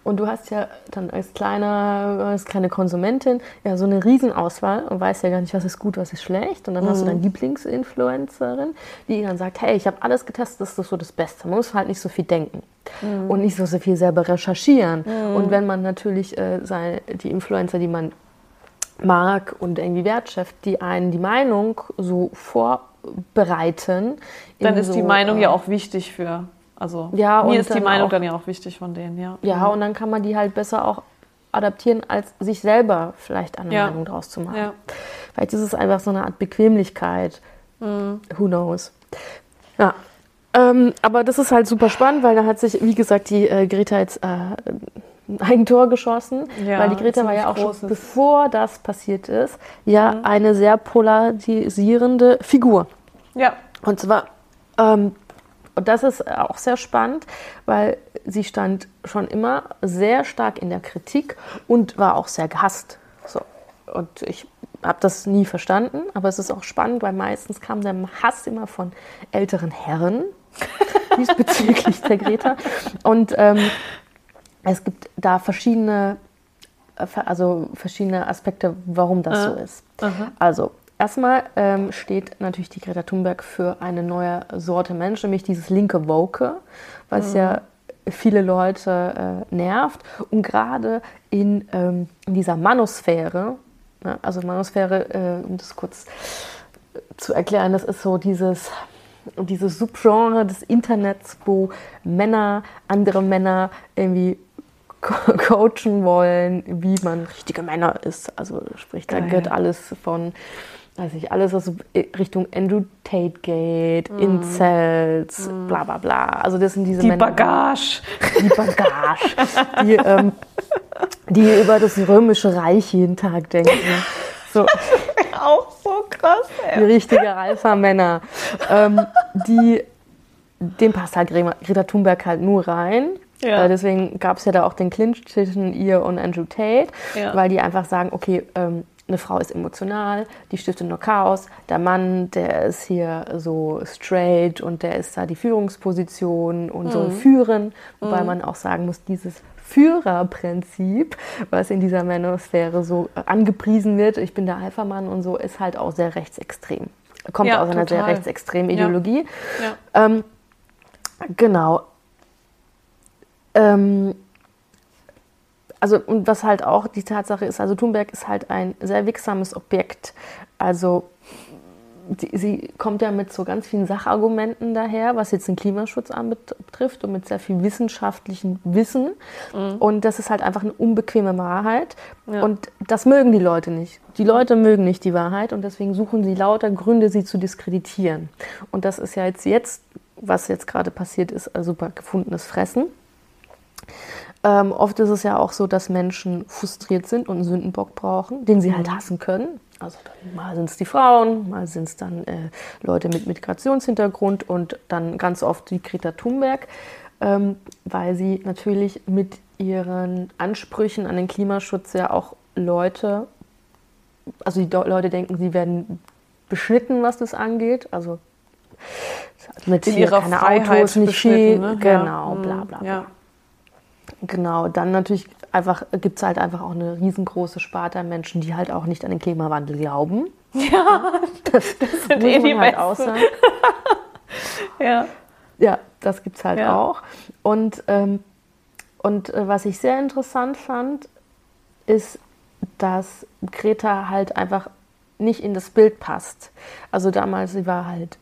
Und du hast ja dann als kleiner, als kleine Konsumentin ja so eine Riesenauswahl und weißt ja gar nicht, was ist gut, was ist schlecht. Und dann hast du deine Lieblingsinfluencerin, die dann sagt, hey, ich habe alles getestet, das ist so das Beste. Man muss halt nicht so viel denken und nicht so, so viel selber recherchieren. Und wenn man natürlich äh, die Influencer, die man mag und irgendwie wertschätzt, die einen die Meinung so vorbereiten. dann ist die so, Meinung äh, ja auch wichtig für. Also Ja, mir ist die Meinung auch- dann ja auch wichtig von denen, ja. Ja, und dann kann man die halt besser auch adaptieren, als sich selber vielleicht eine Ja. Meinung draus zu machen. Ja. Vielleicht ist es einfach so eine Art Bequemlichkeit. Who knows? Ja. Ähm, aber das ist halt super spannend, weil da hat sich, wie gesagt, die äh, Greta jetzt äh, ein Eigentor geschossen. Ja, weil die Greta war ja auch ziemlich schon, großes. bevor das passiert ist, ja eine sehr polarisierende Figur. Ja, Und zwar, ähm, und das ist auch sehr spannend, weil sie stand schon immer sehr stark in der Kritik und war auch sehr gehasst. So. Und ich habe das nie verstanden, aber es ist auch spannend, weil meistens kam der Hass immer von älteren Herren diesbezüglich der Greta. Und ähm, es gibt da verschiedene, äh, also verschiedene Aspekte, warum das so ist. Also erstmal ähm, steht natürlich die Greta Thunberg für eine neue Sorte Mensch, nämlich dieses linke Woke, was ja viele Leute äh, nervt. Und gerade in, ähm, in dieser Manosphäre, ne, also Manosphäre, äh, um das kurz zu erklären, das ist so dieses, dieses Subgenre des Internets, wo Männer andere Männer irgendwie co- coachen wollen, wie man richtige Männer ist. Also sprich, da gehört alles von, weiß ich, alles, was Richtung Andrew Tate geht, Incels, bla bla bla. Also das sind diese die Männer, Bagage. die Bagage, die, ähm, die über das römische Reich jeden Tag denken. So, Auch so krass, die richtige Alpha-Männer. Ähm, die, dem passt halt Greta Greta Thunberg halt nur rein. Ja. Äh, deswegen gab es ja da auch den Clinch zwischen ihr und Andrew Tate, Ja. weil die einfach sagen, okay, ähm, eine Frau ist emotional, die stiftet nur Chaos. Der Mann, der ist hier so straight und der ist da die Führungsposition und mhm. soll führen. Wobei mhm. man auch sagen muss, dieses Führerprinzip, was in dieser Männersphäre so angepriesen wird, ich bin der Alpha-Mann und so, ist halt auch sehr rechtsextrem. Kommt ja, aus einer total. sehr rechtsextremen Ideologie. Ja. Ja. Ähm, genau. Ähm, also und was halt auch die Tatsache ist, also Thunberg ist halt ein sehr wirksames Objekt. Also die, sie kommt ja mit so ganz vielen Sachargumenten daher, was jetzt den Klimaschutz anbetrifft und mit sehr viel wissenschaftlichem Wissen. Mhm. Und das ist halt einfach eine unbequeme Wahrheit. Ja. Und das mögen die Leute nicht. Die Leute mögen nicht die Wahrheit und deswegen suchen sie lauter Gründe, sie zu diskreditieren. Und das ist ja jetzt, jetzt was jetzt gerade passiert ist, also super gefundenes Fressen. Ähm, oft ist es ja auch so, dass Menschen frustriert sind und einen Sündenbock brauchen, den sie halt mhm. hassen können. Also mal sind es die Frauen, mal sind es dann äh, Leute mit Migrationshintergrund und dann ganz oft die Greta Thunberg, ähm, weil sie natürlich mit ihren Ansprüchen an den Klimaschutz ja auch Leute, also die Leute denken, sie werden beschnitten, was das angeht. Also mit In hier keine Freiheit Autos, nicht viel, ne? genau, ja. bla bla bla. Ja. Genau, dann natürlich einfach gibt es halt einfach auch eine riesengroße Sparte an Menschen, die halt auch nicht an den Klimawandel glauben. Ja, das, das sind eh die halt sagen. ja. Ja, das gibt es halt ja. auch. Und, ähm, und äh, was ich sehr interessant fand, ist, dass Greta halt einfach nicht in das Bild passt. Also damals, sie war halt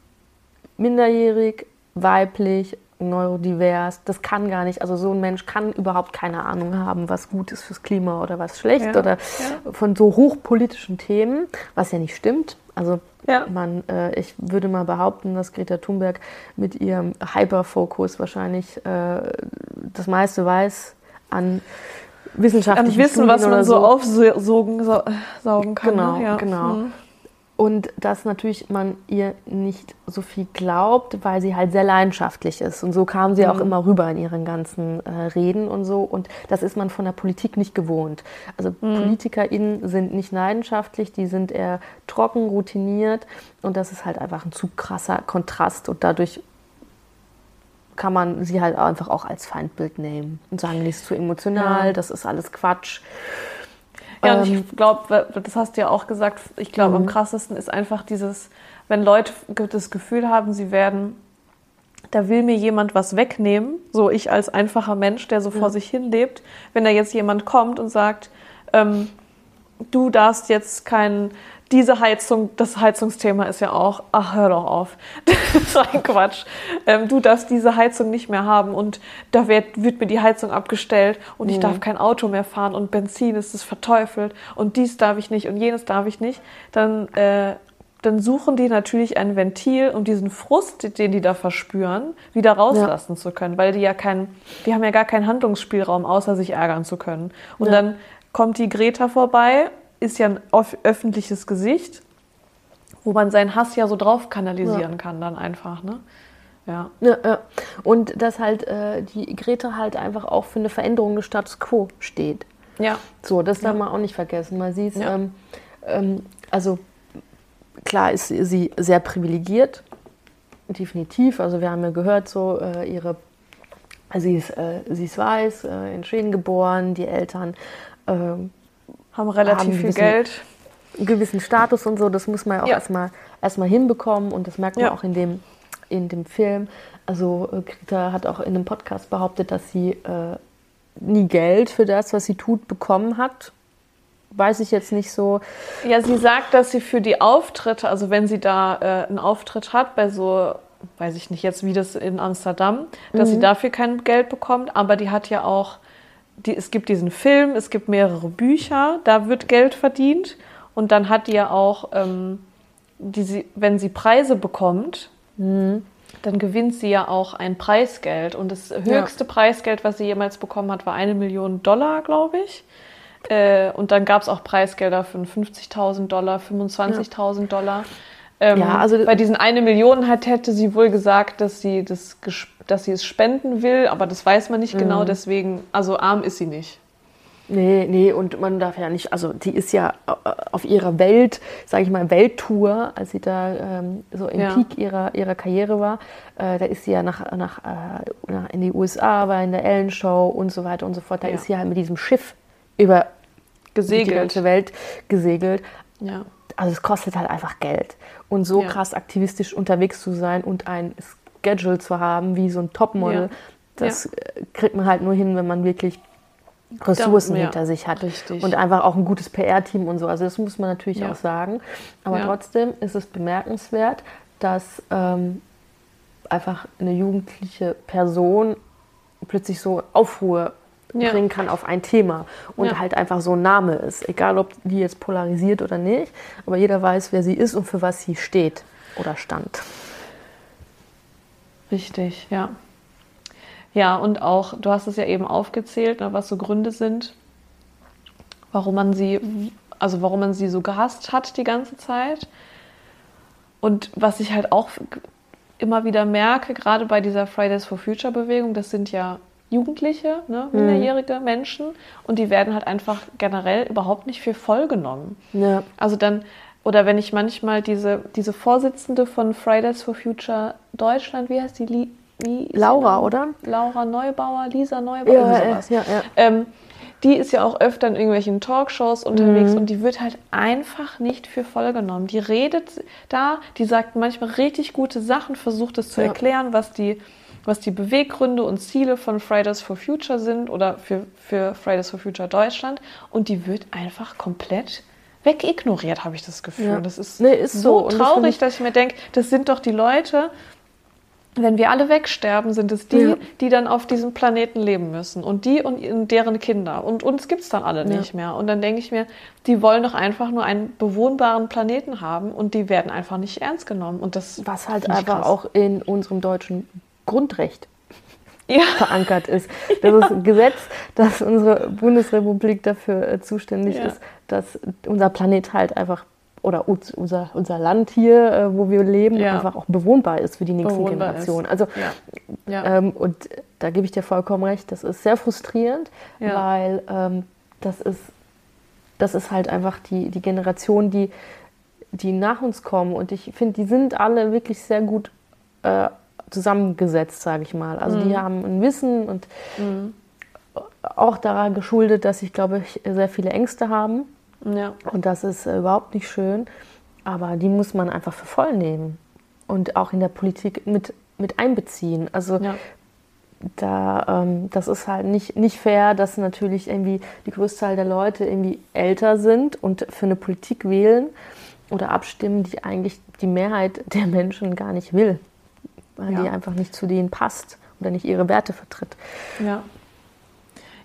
minderjährig, weiblich, neurodivers, das kann gar nicht, also so ein Mensch kann überhaupt keine Ahnung haben, was gut ist fürs Klima oder was schlecht ja, oder ja. von so hochpolitischen Themen, was ja nicht stimmt. Also ja. man, äh, ich würde mal behaupten, dass Greta Thunberg mit ihrem Hyperfokus wahrscheinlich äh, das meiste weiß an wissenschaftlichen an Wissen, was man so, aufsaugen saugen kann. Genau, ne? genau. Mhm. Und dass natürlich man ihr nicht so viel glaubt, weil sie halt sehr leidenschaftlich ist. Und so kam sie mhm. auch immer rüber in ihren ganzen äh, Reden und so. Und das ist man von der Politik nicht gewohnt. Also mhm. PolitikerInnen sind nicht leidenschaftlich, die sind eher trocken, routiniert. Und das ist halt einfach ein zu krasser Kontrast. Und dadurch kann man sie halt einfach auch als Feindbild nehmen und sagen, die ist zu emotional, ja. das ist alles Quatsch. Ja, und ich ähm, glaube, das hast du ja auch gesagt, ich glaube, am mhm. krassesten ist einfach dieses, wenn Leute das Gefühl haben, sie werden, da will mir jemand was wegnehmen, so ich als einfacher Mensch, der so vor sich hin lebt, wenn da jetzt jemand kommt und sagt, ähm, du darfst jetzt keinen diese Heizung, das Heizungsthema ist ja auch, ach, hör doch auf. Das ist ein Quatsch. Ähm, du darfst diese Heizung nicht mehr haben und da wird, wird mir die Heizung abgestellt und mhm. ich darf kein Auto mehr fahren und Benzin ist es verteufelt und dies darf ich nicht und jenes darf ich nicht. Dann, äh, dann suchen die natürlich ein Ventil, um diesen Frust, den die da verspüren, wieder rauslassen ja. zu können, weil die ja kein, die haben ja gar keinen Handlungsspielraum, außer sich ärgern zu können. Und ja. dann kommt die Greta vorbei ist ja ein öffentliches Gesicht, wo man seinen Hass ja so drauf kanalisieren ja. kann dann einfach, ne? Ja. ja, ja. Und dass halt äh, die Greta halt einfach auch für eine Veränderung des Status quo steht. Ja. So, das darf man auch nicht vergessen. Man sieht, ja. ähm, ähm, also klar ist sie sehr privilegiert, definitiv. Also wir haben ja gehört, so äh, ihre, sie ist, äh, sie ist weiß, äh, in Schweden geboren, die Eltern ähm, haben relativ haben viel Geld. Einen gewissen Status und so, das muss man ja auch ja. erstmal erstmal hinbekommen und das merkt man ja. auch in dem, in dem Film. Also äh, Greta hat auch in einem Podcast behauptet, dass sie äh, nie Geld für das, was sie tut, bekommen hat. Weiß ich jetzt nicht so. Ja, sie sagt, dass sie für die Auftritte, also wenn sie da äh, einen Auftritt hat bei so weiß ich nicht jetzt, wie das in Amsterdam, dass mhm. sie dafür kein Geld bekommt, aber die hat ja auch die, es gibt diesen Film, es gibt mehrere Bücher, da wird Geld verdient. Und dann hat die ja auch, ähm, die, wenn sie Preise bekommt, mhm. dann gewinnt sie ja auch ein Preisgeld. Und das höchste ja. Preisgeld, was sie jemals bekommen hat, war eine Million Dollar, glaube ich. Äh, und dann gab es auch Preisgelder von 50.000 Dollar, 25.000 ja. Dollar. Ähm, ja, also bei diesen eine Million hat, hätte sie wohl gesagt, dass sie, das, dass sie es spenden will, aber das weiß man nicht genau, mhm. genau, deswegen, also arm ist sie nicht. Nee, nee, und man darf ja nicht, also die ist ja äh, auf ihrer Welt, sage ich mal, Welttour, als sie da ähm, so im Ja. Peak ihrer, ihrer Karriere war, äh, da ist sie ja nach, nach, äh, nach in die USA, war in der Ellen Show und so weiter und so fort. Da Ja. ist sie halt mit diesem Schiff über die Gesegelt. ganze Welt gesegelt. Ja. Also es kostet halt einfach Geld. Und so Ja. krass aktivistisch unterwegs zu sein und ein Schedule zu haben, wie so ein Topmodel, Ja. das äh, kriegt man halt nur hin, wenn man wirklich Ressourcen ja, hinter sich hat. richtig. Und einfach auch ein gutes PR-Team und so. Also das muss man natürlich Ja. auch sagen. Aber Ja. trotzdem ist es bemerkenswert, dass ähm, einfach eine jugendliche Person plötzlich so Aufruhr Ja. bringen kann auf ein Thema und Ja. halt einfach so ein Name ist. Egal, ob die jetzt polarisiert oder nicht, aber jeder weiß, wer sie ist und für was sie steht oder stand. Richtig, ja. Ja, und auch, du hast es ja eben aufgezählt, ne, was so Gründe sind, warum man sie, also warum man sie so gehasst hat die ganze Zeit. Und was ich halt auch immer wieder merke, gerade bei dieser Fridays for Future Bewegung, das sind ja Jugendliche, ne, minderjährige Menschen und die werden halt einfach generell überhaupt nicht für voll genommen. Ja. Also dann, oder wenn ich manchmal diese, diese Vorsitzende von Fridays for Future Deutschland, wie heißt die? Li, Laura, oder? Laura Neubauer, Lisa Neubauer, Ja, sowas. ja, ja. Ähm, die ist ja auch öfter in irgendwelchen Talkshows unterwegs Mhm. und die wird halt einfach nicht für voll genommen. Die redet da, die sagt manchmal richtig gute Sachen, versucht es zu Ja. erklären, was die, was die Beweggründe und Ziele von Fridays for Future sind oder für, für Fridays for Future Deutschland und die wird einfach komplett wegignoriert, habe ich das Gefühl. Ja. Das ist, Nee, ist so. so das traurig, finde ich- dass ich mir denke, das sind doch die Leute, wenn wir alle wegsterben, sind es die, Ja. die dann auf diesem Planeten leben müssen. Und die und deren Kinder. Und uns gibt es dann alle Ja. nicht mehr. Und dann denke ich mir, die wollen doch einfach nur einen bewohnbaren Planeten haben und die werden einfach nicht ernst genommen. Und das Was halt einfach krass. auch in unserem deutschen Grundrecht Ja, verankert ist. Das ist ein Gesetz, dass unsere Bundesrepublik dafür äh, zuständig Ja. ist, dass unser Planet halt einfach oder uns- unser, unser Land hier, äh, wo wir leben, Ja. einfach auch bewohnbar ist für die nächsten Bewohnbar Generationen. ist. Also ja. ja. ähm, und da gebe ich dir vollkommen recht, das ist sehr frustrierend, Ja. weil ähm, das, ist, das ist halt einfach die, die Generation, die, die nach uns kommen. Und ich finde, die sind alle wirklich sehr gut äh, zusammengesetzt, sage ich mal. Also Mhm. die haben ein Wissen und auch daran geschuldet, dass ich glaube ich sehr viele Ängste haben. ja. Und das ist äh, überhaupt nicht schön. Aber die muss man einfach für voll nehmen und auch in der Politik mit, mit einbeziehen. Also ja. da, ähm, das ist halt nicht, nicht fair, dass natürlich irgendwie die größte Zahl der Leute irgendwie älter sind und für eine Politik wählen oder abstimmen, die eigentlich die Mehrheit der Menschen gar nicht will, weil Ja. die einfach nicht zu denen passt oder nicht ihre Werte vertritt. Ja.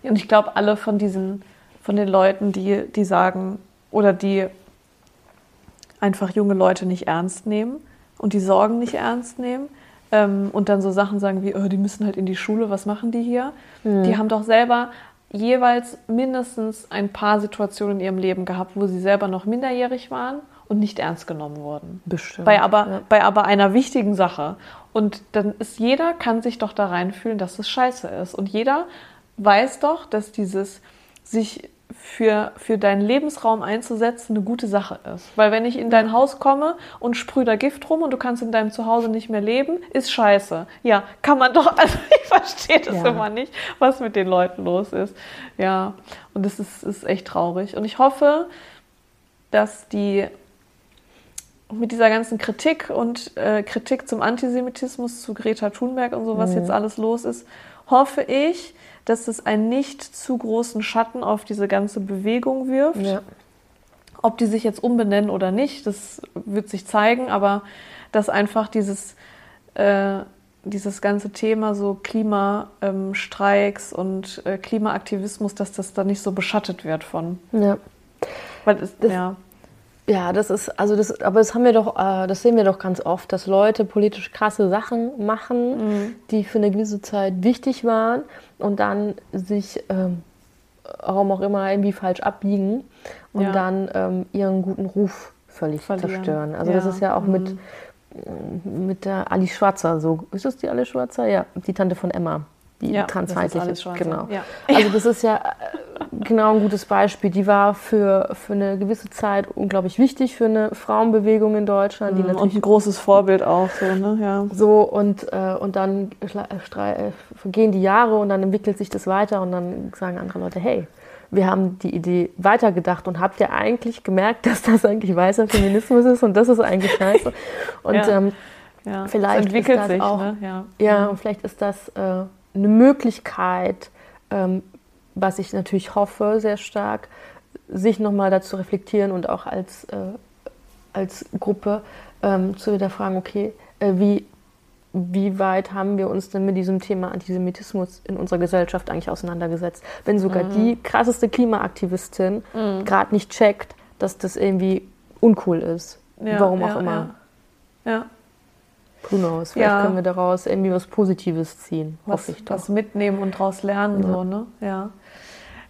Und ich glaube, alle von diesen, von den Leuten, die, die sagen oder die einfach junge Leute nicht ernst nehmen und die Sorgen nicht ernst nehmen ähm, und dann so Sachen sagen wie, oh, die müssen halt in die Schule, was machen die hier? Die haben doch selber jeweils mindestens ein paar Situationen in ihrem Leben gehabt, wo sie selber noch minderjährig waren und nicht ernst genommen wurden. Bestimmt. Bei aber, ja. bei aber einer wichtigen Sache. Und dann ist jeder kann sich doch da reinfühlen, dass es scheiße ist. Und jeder weiß doch, dass dieses sich für, für deinen Lebensraum einzusetzen eine gute Sache ist. Weil wenn ich in dein Haus komme und sprühe da Gift rum und du kannst in deinem Zuhause nicht mehr leben, ist scheiße. Ja, kann man doch, also ich verstehe das Ja. immer nicht, was mit den Leuten los ist. Ja, und das ist, ist echt traurig. Und ich hoffe, dass die mit dieser ganzen Kritik und äh, Kritik zum Antisemitismus, zu Greta Thunberg und so, was jetzt alles los ist, hoffe ich, dass es einen nicht zu großen Schatten auf diese ganze Bewegung wirft. Ja. Ob die sich jetzt umbenennen oder nicht, das wird sich zeigen, aber dass einfach dieses, äh, dieses ganze Thema so Klimastreiks und äh, Klimaaktivismus, dass das da nicht so beschattet wird von. Ja. Weil es, Das- ja, Ja, das ist, also das, aber das haben wir doch, äh, das sehen wir doch ganz oft, dass Leute politisch krasse Sachen machen, die für eine gewisse Zeit wichtig waren und dann sich, ähm, warum auch immer, irgendwie falsch abbiegen und Ja. dann ähm, ihren guten Ruf völlig Verlieren. zerstören. Also das Ja. ist ja auch mit, mit der Alice Schwarzer so. Ist das die Alice Schwarzer? Ja, die Tante von Emma. Die Ja, transfeindliche. Genau. Ja. Also das ist ja, äh, genau ein gutes Beispiel. Die war für, für eine gewisse Zeit unglaublich wichtig für eine Frauenbewegung in Deutschland. Mhm, Und ein großes Vorbild auch, so, ne? Ja. so und, äh, und dann äh, äh, vergehen die Jahre und dann entwickelt sich das weiter und dann sagen andere Leute, hey, wir haben die Idee weitergedacht und habt ihr eigentlich gemerkt, dass das eigentlich weißer Feminismus ist und das ist eigentlich scheiße. Und Ja. ähm, ja. Vielleicht entwickelt ist das sich, auch- ne? Ja. ja, und vielleicht ist das äh, eine Möglichkeit, ähm, was ich natürlich hoffe, sehr stark, sich nochmal dazu reflektieren und auch als, äh, als Gruppe ähm, zu hinterfragen, okay, äh, wie, wie weit haben wir uns denn mit diesem Thema Antisemitismus in unserer Gesellschaft eigentlich auseinandergesetzt? Wenn sogar Mhm. die krasseste Klimaaktivistin gerade nicht checkt, dass das irgendwie uncool ist. Ja, Warum auch ja, immer. Ja. ja. Who knows? Vielleicht Ja. können wir daraus irgendwie was Positives ziehen. was, hoffe ich doch. was mitnehmen und daraus lernen, Ja. so, ne? Ja.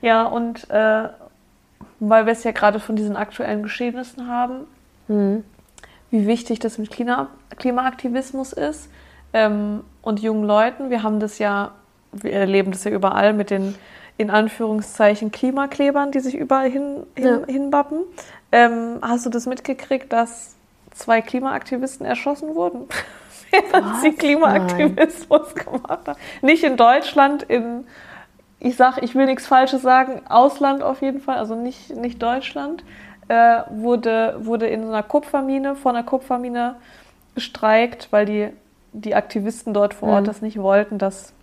Ja, und äh, weil wir es ja gerade von diesen aktuellen Geschehnissen haben, Mhm. wie wichtig das mit Klima Klimaaktivismus ist ähm, und jungen Leuten. Wir haben das ja, wir erleben das ja überall mit den in Anführungszeichen Klimaklebern, die sich überall hin, hin, Ja. hinbappen. Ähm, hast du das mitgekriegt, dass zwei Klimaaktivisten erschossen wurden? Während sie? Klimaaktivismus gemacht haben. Nicht in Deutschland, in, ich sag, ich will nichts Falsches sagen, Ausland auf jeden Fall, also nicht, nicht Deutschland, äh, wurde, wurde in so einer Kupfermine, vor einer Kupfermine gestreikt, weil die, die Aktivisten dort vor Ort Mhm. das nicht wollten, dass,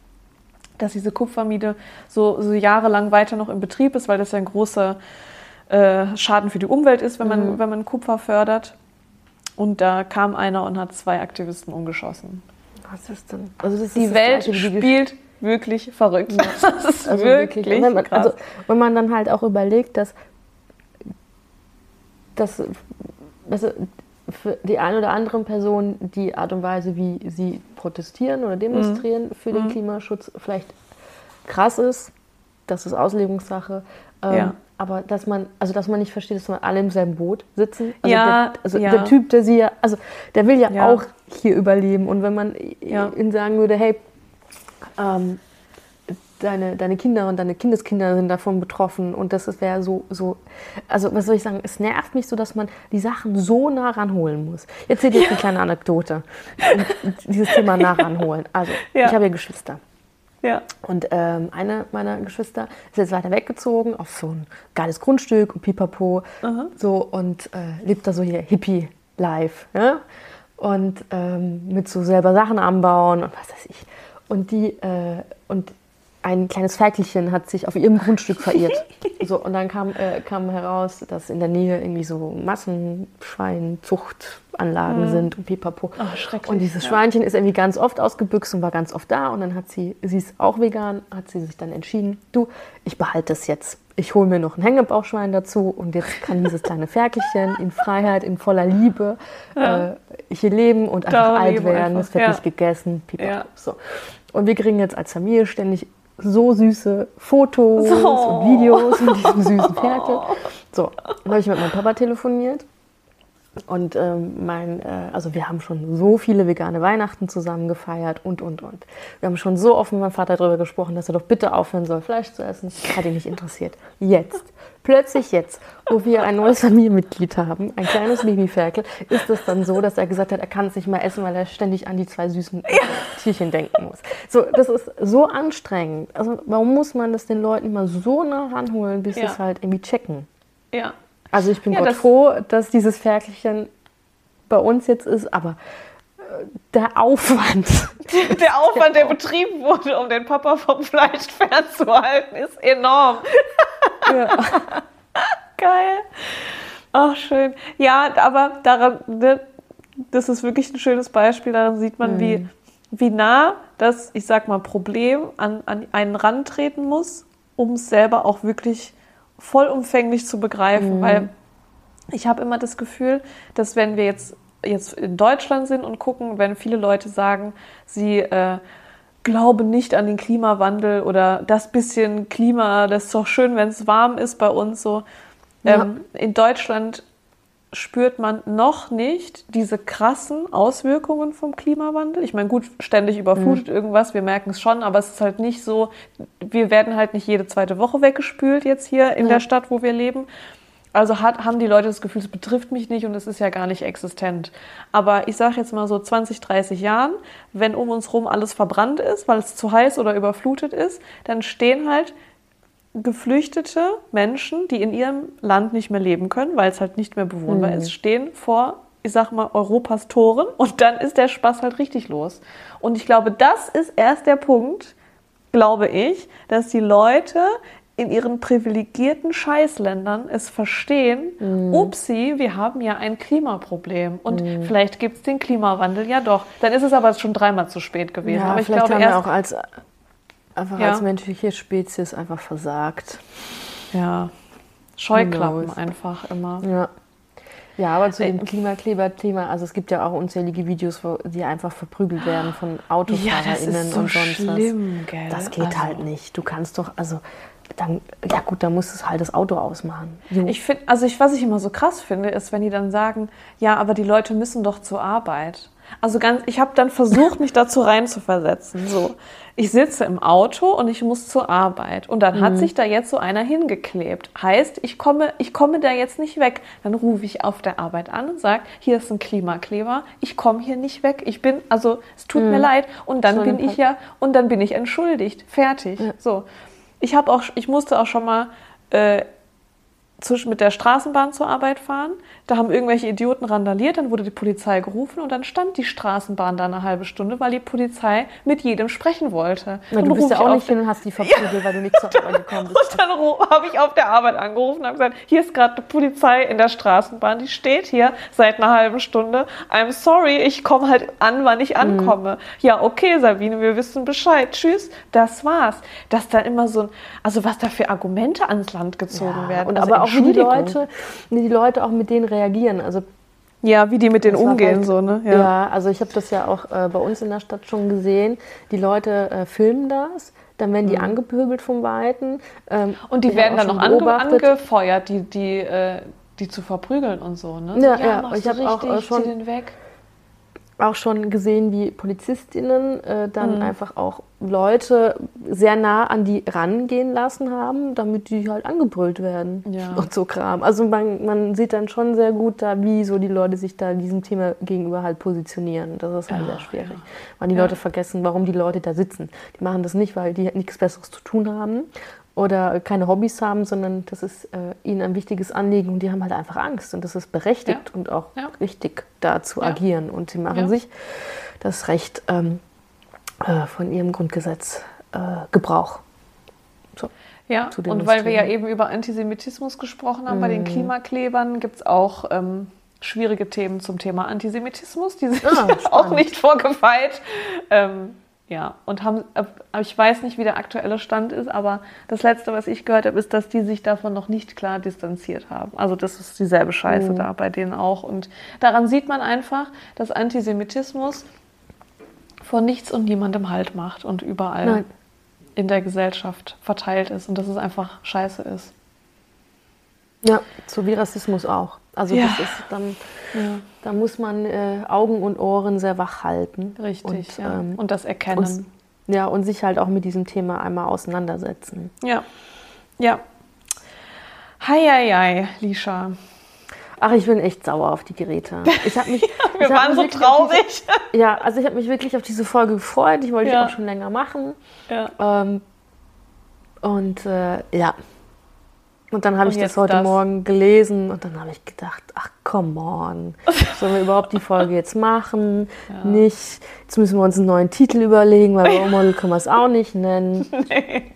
dass diese Kupfermine so, so jahrelang weiter noch in Betrieb ist, weil das ja ein großer äh, Schaden für die Umwelt ist, wenn man, Mhm. wenn man Kupfer fördert. Und da kam einer und hat zwei Aktivisten umgeschossen. Was ist denn? Also das ist Die das Welt Gleiche die spielt wirklich verrückt. Das ist also wirklich, Und wenn man, krass. also, wenn man dann halt auch überlegt, dass, dass du, für die eine oder andere Person die Art und Weise, wie sie protestieren oder demonstrieren für den Mhm. Klimaschutz vielleicht krass ist, das ist Auslegungssache. Ähm, Ja. Aber dass man, also dass man nicht versteht, dass man alle im selben Boot sitzen. Also Ja, der, also ja. der Typ, der sie ja, also der will ja, Ja. auch hier überleben. Und wenn man Ja. ihnen sagen würde, hey, ähm, deine, deine Kinder und deine Kindeskinder sind davon betroffen und das wäre so, so, also was soll ich sagen, es nervt mich so, dass man die Sachen so nah ranholen muss. Jetzt seht ihr jetzt eine kleine Anekdote. Dieses Thema nah ranholen. Also, ich habe ja Geschwister. Ja. Und ähm, eine meiner Geschwister ist jetzt weiter weggezogen auf so ein geiles Grundstück und pipapo. Aha. So und äh, lebt da so hier Hippie-Life. Ja? Und ähm, mit so selber Sachen anbauen und was weiß ich. Und die, äh, und ein kleines Ferkelchen hat sich auf ihrem Grundstück verirrt. so, und dann kam, äh, kam heraus, dass in der Nähe irgendwie so Massenschweinzuchtanlagen sind und pipapo. Oh, schrecklich. Und dieses Ja. Schweinchen ist irgendwie ganz oft ausgebüxt und war ganz oft da. Und dann hat sie, sie ist auch vegan, hat sie sich dann entschieden, du, ich behalte das jetzt. Ich hole mir noch ein Hängebauchschwein dazu und jetzt kann dieses kleine Ferkelchen in Freiheit, in voller Liebe äh, hier leben und einfach alt werden. einfach, Es wird ja. nicht gegessen. Pipapo. Ja. So. Und wir kriegen jetzt als Familie ständig so süße Fotos So. und Videos mit diesem süßen Ferkel. So, dann habe ich mit meinem Papa telefoniert und ähm, mein, äh, also wir haben schon so viele vegane Weihnachten zusammen gefeiert und, und, und. Wir haben schon so offen mit meinem Vater darüber gesprochen, dass er doch bitte aufhören soll, Fleisch zu essen. Hat ihn nicht interessiert. Jetzt, plötzlich jetzt, wo wir ein neues Familienmitglied haben, ein kleines Babyferkel, ist es dann so, dass er gesagt hat, er kann es nicht mehr essen, weil er ständig an die zwei süßen Tierchen denken muss. So, das ist so anstrengend. Also warum muss man das den Leuten immer so nah ranholen, bis sie Ja. es halt irgendwie checken? ja. Also ich bin Ja, Gott das- froh, dass dieses Ferkelchen bei uns jetzt ist, aber der Aufwand. Der Aufwand, der betrieben wurde, um den Papa vom Fleisch fernzuhalten, ist enorm. Geil. Ach, schön. Ja, aber daran, ne, das ist wirklich ein schönes Beispiel. Daran sieht man, wie, wie nah das, ich sag mal, Problem an, an einen rantreten muss, um es selber auch wirklich vollumfänglich zu begreifen. Weil ich habe immer das Gefühl, dass wenn wir jetzt, jetzt in Deutschland sind und gucken, wenn viele Leute sagen, sie äh, glauben nicht an den Klimawandel oder das bisschen Klima, das ist doch schön, wenn es warm ist bei uns so. Ja. Ähm, in Deutschland spürt man noch nicht diese krassen Auswirkungen vom Klimawandel. Ich meine, gut, ständig überflutet mhm. irgendwas, wir merken es schon, aber es ist halt nicht so, wir werden halt nicht jede zweite Woche weggespült jetzt hier in ja. der Stadt, wo wir leben. Also hat, haben die Leute das Gefühl, es betrifft mich nicht und es ist ja gar nicht existent. Aber ich sage jetzt mal so 20, 30 Jahren, wenn um uns rum alles verbrannt ist, weil es zu heiß oder überflutet ist, dann stehen halt geflüchtete Menschen, die in ihrem Land nicht mehr leben können, weil es halt nicht mehr bewohnbar mhm. ist, stehen vor, ich sag mal, Europas Toren und dann ist der Spaß halt richtig los. Und ich glaube, das ist erst der Punkt, glaube ich, dass die Leute in ihren privilegierten Scheißländern es verstehen, mm. upsi, wir haben ja ein Klimaproblem und mm. vielleicht gibt es den Klimawandel ja doch. Dann ist es aber schon dreimal zu spät gewesen. Ja, aber ich glaube, haben wir auch als einfach ja. als menschliche Spezies einfach versagt. Ja, Scheuklappen einfach immer. Ja. Ja, aber zu dem äh, Klimakleber-Thema, also es gibt ja auch unzählige Videos, wo die einfach verprügelt werden von AutofahrerInnen ja, so und sonst schlimm, was. Gell? Das geht also. halt nicht. Du kannst doch, also dann, ja gut, dann muss es halt das Auto ausmachen. Jo. Ich finde, also ich, was ich immer so krass finde, ist, wenn die dann sagen, ja, aber die Leute müssen doch zur Arbeit. Also ganz, ich habe dann versucht, mich dazu reinzuversetzen. So, ich sitze im Auto und ich muss zur Arbeit. Und dann mhm. hat sich da jetzt so einer hingeklebt. Heißt, ich komme, ich komme da jetzt nicht weg. Dann rufe ich auf der Arbeit an und sage, hier ist ein Klimakleber. Ich komme hier nicht weg. Ich bin, also es tut mhm. mir leid. Und dann so bin ich ja, und dann bin ich entschuldigt. Fertig. Ja. So. Ich habe auch, ich musste auch schon mal äh, mit der Straßenbahn zur Arbeit fahren. Da haben irgendwelche Idioten randaliert, dann wurde die Polizei gerufen und dann stand die Straßenbahn da eine halbe Stunde, weil die Polizei mit jedem sprechen wollte. Na, du bist ja auch nicht hin und hast die verprügelt, ja. weil du nicht zur Arbeit gekommen bist. Und dann habe ich auf der Arbeit angerufen und habe gesagt, hier ist gerade eine Polizei in der Straßenbahn, die steht hier seit einer halben Stunde. I'm sorry, ich komme halt an, wann ich mhm. ankomme. Mhm. Ja, okay, Sabine, wir wissen Bescheid. Tschüss, das war's. Dass dann immer so ein, also was da für Argumente ans Land gezogen ja, werden. Und also aber auch die Leute, die Leute auch mit denen reagieren. Also ja, wie die mit denen umgehen, halt, so, ne? Ja, ja also ich habe das ja auch äh, bei uns in der Stadt schon gesehen. Die Leute äh, filmen das, dann werden die mhm. angepöbelt vom Weiten. Ähm, und die werden dann noch ange angefeuert, die, die, äh, die zu verprügeln und so, ne? Ja, ja, ja ich habe auch äh, schon. Den weg auch schon gesehen, wie Polizistinnen äh, dann mhm. einfach auch Leute sehr nah an die rangehen lassen haben, damit die halt angebrüllt werden ja. und so Kram. Also man, man sieht dann schon sehr gut da, wie so die Leute sich da diesem Thema gegenüber halt positionieren. Das ist halt ja, sehr schwierig. Ja. Weil die Leute vergessen, warum die Leute da sitzen. Die machen das nicht, weil die nichts Besseres zu tun haben oder keine Hobbys haben, sondern das ist äh, ihnen ein wichtiges Anliegen und die haben halt einfach Angst und das ist berechtigt ja. und auch ja. richtig, da zu ja. agieren und sie machen sich das Recht ähm, äh, von ihrem Grundgesetz äh, Gebrauch. So, ja, und weil wir ja eben über Antisemitismus gesprochen haben, mhm. bei den mhm. Klimaklebern gibt es auch ähm, schwierige Themen zum Thema Antisemitismus, die sind ah, auch nicht vorgefeilt. Ähm, ja, und haben, äh, ich weiß nicht, wie der aktuelle Stand ist, aber das Letzte, was ich gehört habe, ist, dass die sich davon noch nicht klar distanziert haben. Also das ist dieselbe Scheiße mhm. da bei denen auch. Und daran sieht man einfach, dass Antisemitismus vor nichts und niemandem Halt macht und überall Nein. in der Gesellschaft verteilt ist und dass es einfach scheiße ist. Ja, so wie Rassismus auch. Also ja. das ist dann, ja. da muss man äh, Augen und Ohren sehr wach halten. Richtig, und, ja. ähm, und das erkennen. Und, ja, und sich halt auch mit diesem Thema einmal auseinandersetzen. Ja, ja. Hei, hei, hei, Lisha. Ach, ich bin echt sauer auf die Geräte. Ich hab mich, Wir ich waren so traurig. Diese, ja, also ich habe mich wirklich auf diese Folge gefreut. Ich wollte ja. auch schon länger machen. Ja. Ähm, und äh, ja, und dann habe ich das heute das. Morgen gelesen und dann habe ich gedacht, ach come on, sollen wir überhaupt die Folge jetzt machen? Ja. Nicht. Jetzt müssen wir uns einen neuen Titel überlegen, weil Role können wir es auch nicht nennen. Nee.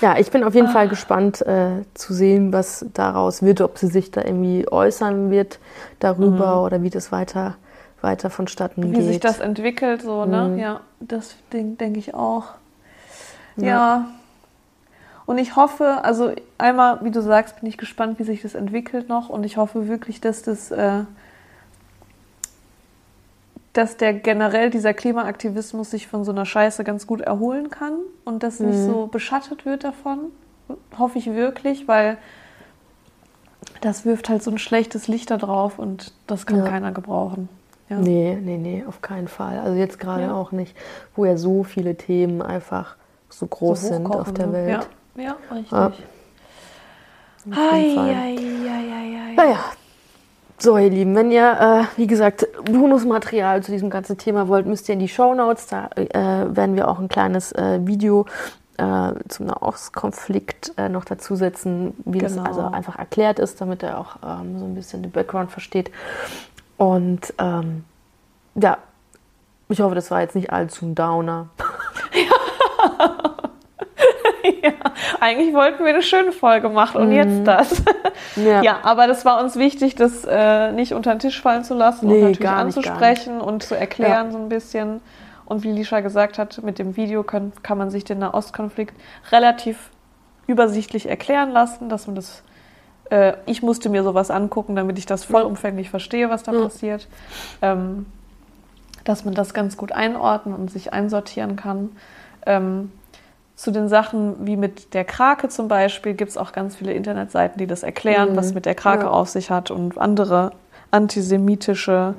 Ja, ich bin auf jeden ah. Fall gespannt äh, zu sehen, was daraus wird, ob sie sich da irgendwie äußern wird darüber mhm. oder wie das weiter, weiter vonstatten wie geht. Wie sich das entwickelt, so, ne? Mhm. Ja, das denke denk ich auch. ja. ja. Und ich hoffe, also einmal, wie du sagst, bin ich gespannt, wie sich das entwickelt noch. Und ich hoffe wirklich, dass das, äh, dass der generell dieser Klimaaktivismus sich von so einer Scheiße ganz gut erholen kann und dass mhm. nicht so beschattet wird davon. Hoffe ich wirklich, weil das wirft halt so ein schlechtes Licht da drauf und das kann Ja. keiner gebrauchen. Ja. Nee, nee, nee, auf keinen Fall. Also jetzt gerade Ja. auch nicht, wo ja so viele Themen einfach so groß So sind auf der ne? Welt. Ja, ja richtig. Ja. Ei, ei, ei. Naja, so ihr Lieben, wenn ihr, äh, wie gesagt, Bonusmaterial zu diesem ganzen Thema wollt, müsst ihr in die Shownotes. Da äh, werden wir auch ein kleines äh, Video äh, zum Nahostkonflikt äh, noch dazusetzen, wie das Genau. also einfach erklärt ist, damit er auch ähm, so ein bisschen den Background versteht. Und ähm, ja, ich hoffe, das war jetzt nicht allzu ein Downer. ja, eigentlich wollten wir eine schöne Folge machen und jetzt das. Mhm. Ja. Ja, aber das war uns wichtig, das äh, nicht unter den Tisch fallen zu lassen Nee, und natürlich gar nicht, gar anzusprechen und zu erklären so ein bisschen. Und wie Lisha gesagt hat, mit dem Video können, kann man sich den Nahostkonflikt relativ übersichtlich erklären lassen, dass man das äh, ich musste mir sowas angucken, damit ich das vollumfänglich verstehe, was da Ja. passiert. Ähm, dass man das ganz gut einordnen und sich einsortieren kann. Ähm, zu den Sachen wie mit der Krake zum Beispiel gibt es auch ganz viele Internetseiten, die das erklären, Mhm. was mit der Krake Ja. auf sich hat und andere antisemitische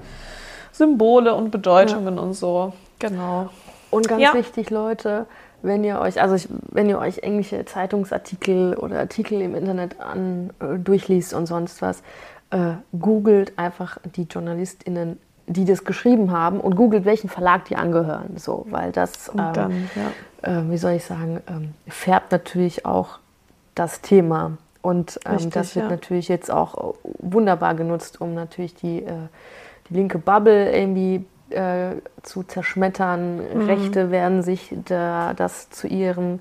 Symbole und Bedeutungen und so. Genau. Und ganz Ja. wichtig, Leute, wenn ihr euch, also ich, wenn ihr euch englische Zeitungsartikel oder Artikel im Internet an, äh, durchliest und sonst was, äh, googelt einfach die JournalistInnen, die das geschrieben haben und googelt, welchen Verlag die angehören. So, weil das, ähm, dann, ja. äh, wie soll ich sagen, ähm, färbt natürlich auch das Thema. Und ähm, Richtig, das wird ja. natürlich jetzt auch wunderbar genutzt, um natürlich die, äh, die linke Bubble irgendwie äh, zu zerschmettern. Mhm. Rechte werden sich da, das zu ihrem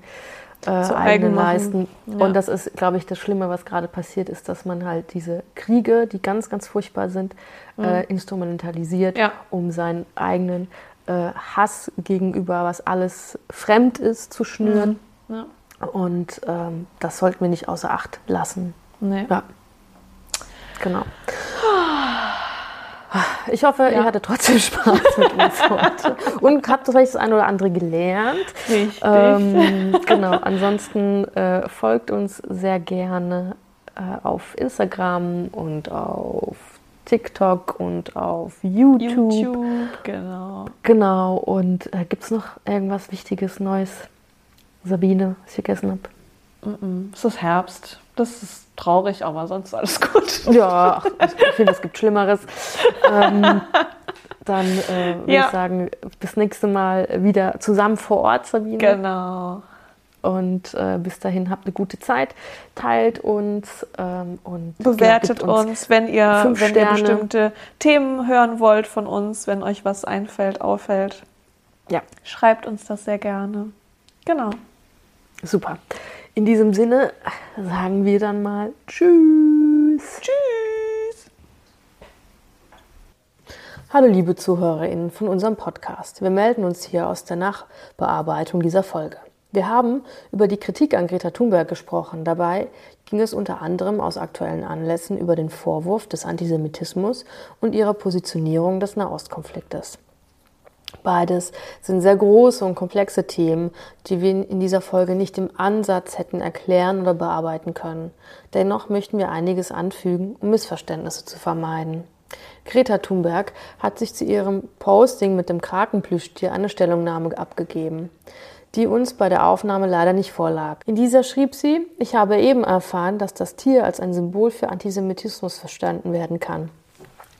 äh, eigenen leisten. Ja. Und das ist, glaube ich, das Schlimme, was gerade passiert ist, dass man halt diese Kriege, die ganz, ganz furchtbar sind, äh, instrumentalisiert, Mhm. Ja. um seinen eigenen äh, Hass gegenüber, was alles fremd ist, zu schnüren. ja. Und ähm, das sollten wir nicht außer Acht lassen. Nee. Ja, genau. Ich hoffe, Ja. ihr hattet trotzdem Spaß mit uns heute und habt vielleicht das eine oder andere gelernt. Richtig. Ähm, genau, ansonsten äh, folgt uns sehr gerne äh, auf Instagram und auf TikTok und auf YouTube. YouTube, genau. Genau, und äh, gibt es noch irgendwas Wichtiges, Neues, Sabine, was ich vergessen habe? Mm-mm. Es ist Herbst. Das ist traurig, aber sonst alles gut. Ja, ich finde, es gibt Schlimmeres. Ähm, dann äh, würde Ja. ich sagen, bis nächste Mal wieder zusammen vor Ort, Sabine. Genau. Und äh, bis dahin habt eine gute Zeit, teilt uns und, ähm, und Bewertet gebt uns, wenn ihr, wenn ihr bestimmte Themen hören wollt von uns, wenn euch was einfällt, auffällt. Ja, Schreibt uns das sehr gerne. Genau. super. In diesem Sinne sagen wir dann mal Tschüss. Tschüss. Hallo liebe ZuhörerInnen von unserem Podcast. Wir melden uns hier aus der Nachbearbeitung dieser Folge. Wir haben über die Kritik an Greta Thunberg gesprochen. Dabei ging es unter anderem aus aktuellen Anlässen über den Vorwurf des Antisemitismus und ihre Positionierung des Nahostkonfliktes. Beides sind sehr große und komplexe Themen, die wir in dieser Folge nicht im Ansatz hätten erklären oder bearbeiten können. Dennoch möchten wir einiges anfügen, um Missverständnisse zu vermeiden. Greta Thunberg hat sich zu ihrem Posting mit dem Krakenplüschtier eine Stellungnahme abgegeben, die uns bei der Aufnahme leider nicht vorlag. In dieser schrieb sie, ich habe eben erfahren, dass das Tier als ein Symbol für Antisemitismus verstanden werden kann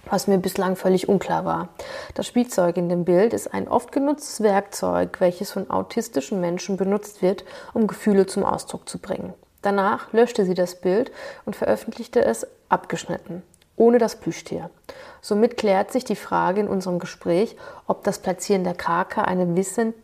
was mir bislang völlig unklar war. Das Spielzeug in dem Bild ist ein oft genutztes Werkzeug, welches von autistischen Menschen benutzt wird, um Gefühle zum Ausdruck zu bringen. Danach löschte sie das Bild und veröffentlichte es abgeschnitten, ohne das Plüschtier. Somit klärt sich die Frage in unserem Gespräch, ob das Platzieren der Krake eine Wissen,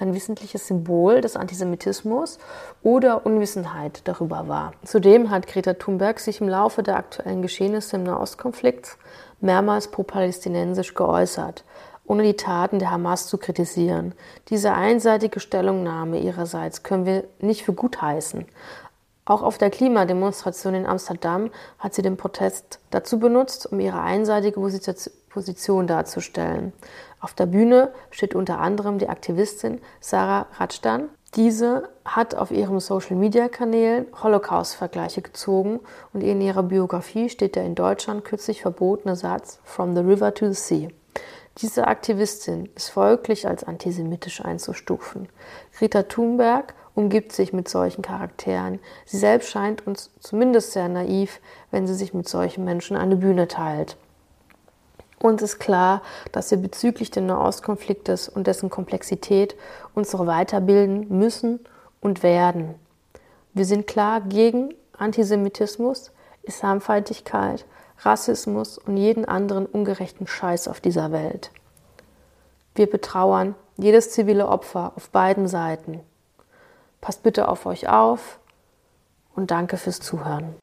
ein wissentliches Symbol des Antisemitismus oder Unwissenheit darüber war. Zudem hat Greta Thunberg sich im Laufe der aktuellen Geschehnisse im Nahostkonflikt mehrmals pro-palästinensisch geäußert, ohne die Taten der Hamas zu kritisieren. Diese einseitige Stellungnahme ihrerseits können wir nicht für gut heißen. Auch auf der Klimademonstration in Amsterdam hat sie den Protest dazu benutzt, um ihre einseitige Position darzustellen. Auf der Bühne steht unter anderem die Aktivistin Sarah Radstan Diese hat auf ihren Social-Media-Kanälen Holocaust-Vergleiche gezogen und in ihrer Biografie steht der in Deutschland kürzlich verbotene Satz From the River to the Sea. Diese Aktivistin ist folglich als antisemitisch einzustufen. Greta Thunberg umgibt sich mit solchen Charakteren. Sie selbst scheint uns zumindest sehr naiv, wenn sie sich mit solchen Menschen eine Bühne teilt. Uns ist klar, dass wir bezüglich des Nahostkonfliktes und dessen Komplexität unsere weiterbilden müssen und werden. Wir sind klar gegen Antisemitismus, Islamfeindlichkeit, Rassismus und jeden anderen ungerechten Scheiß auf dieser Welt. Wir betrauern jedes zivile Opfer auf beiden Seiten. Passt bitte auf euch auf und danke fürs Zuhören.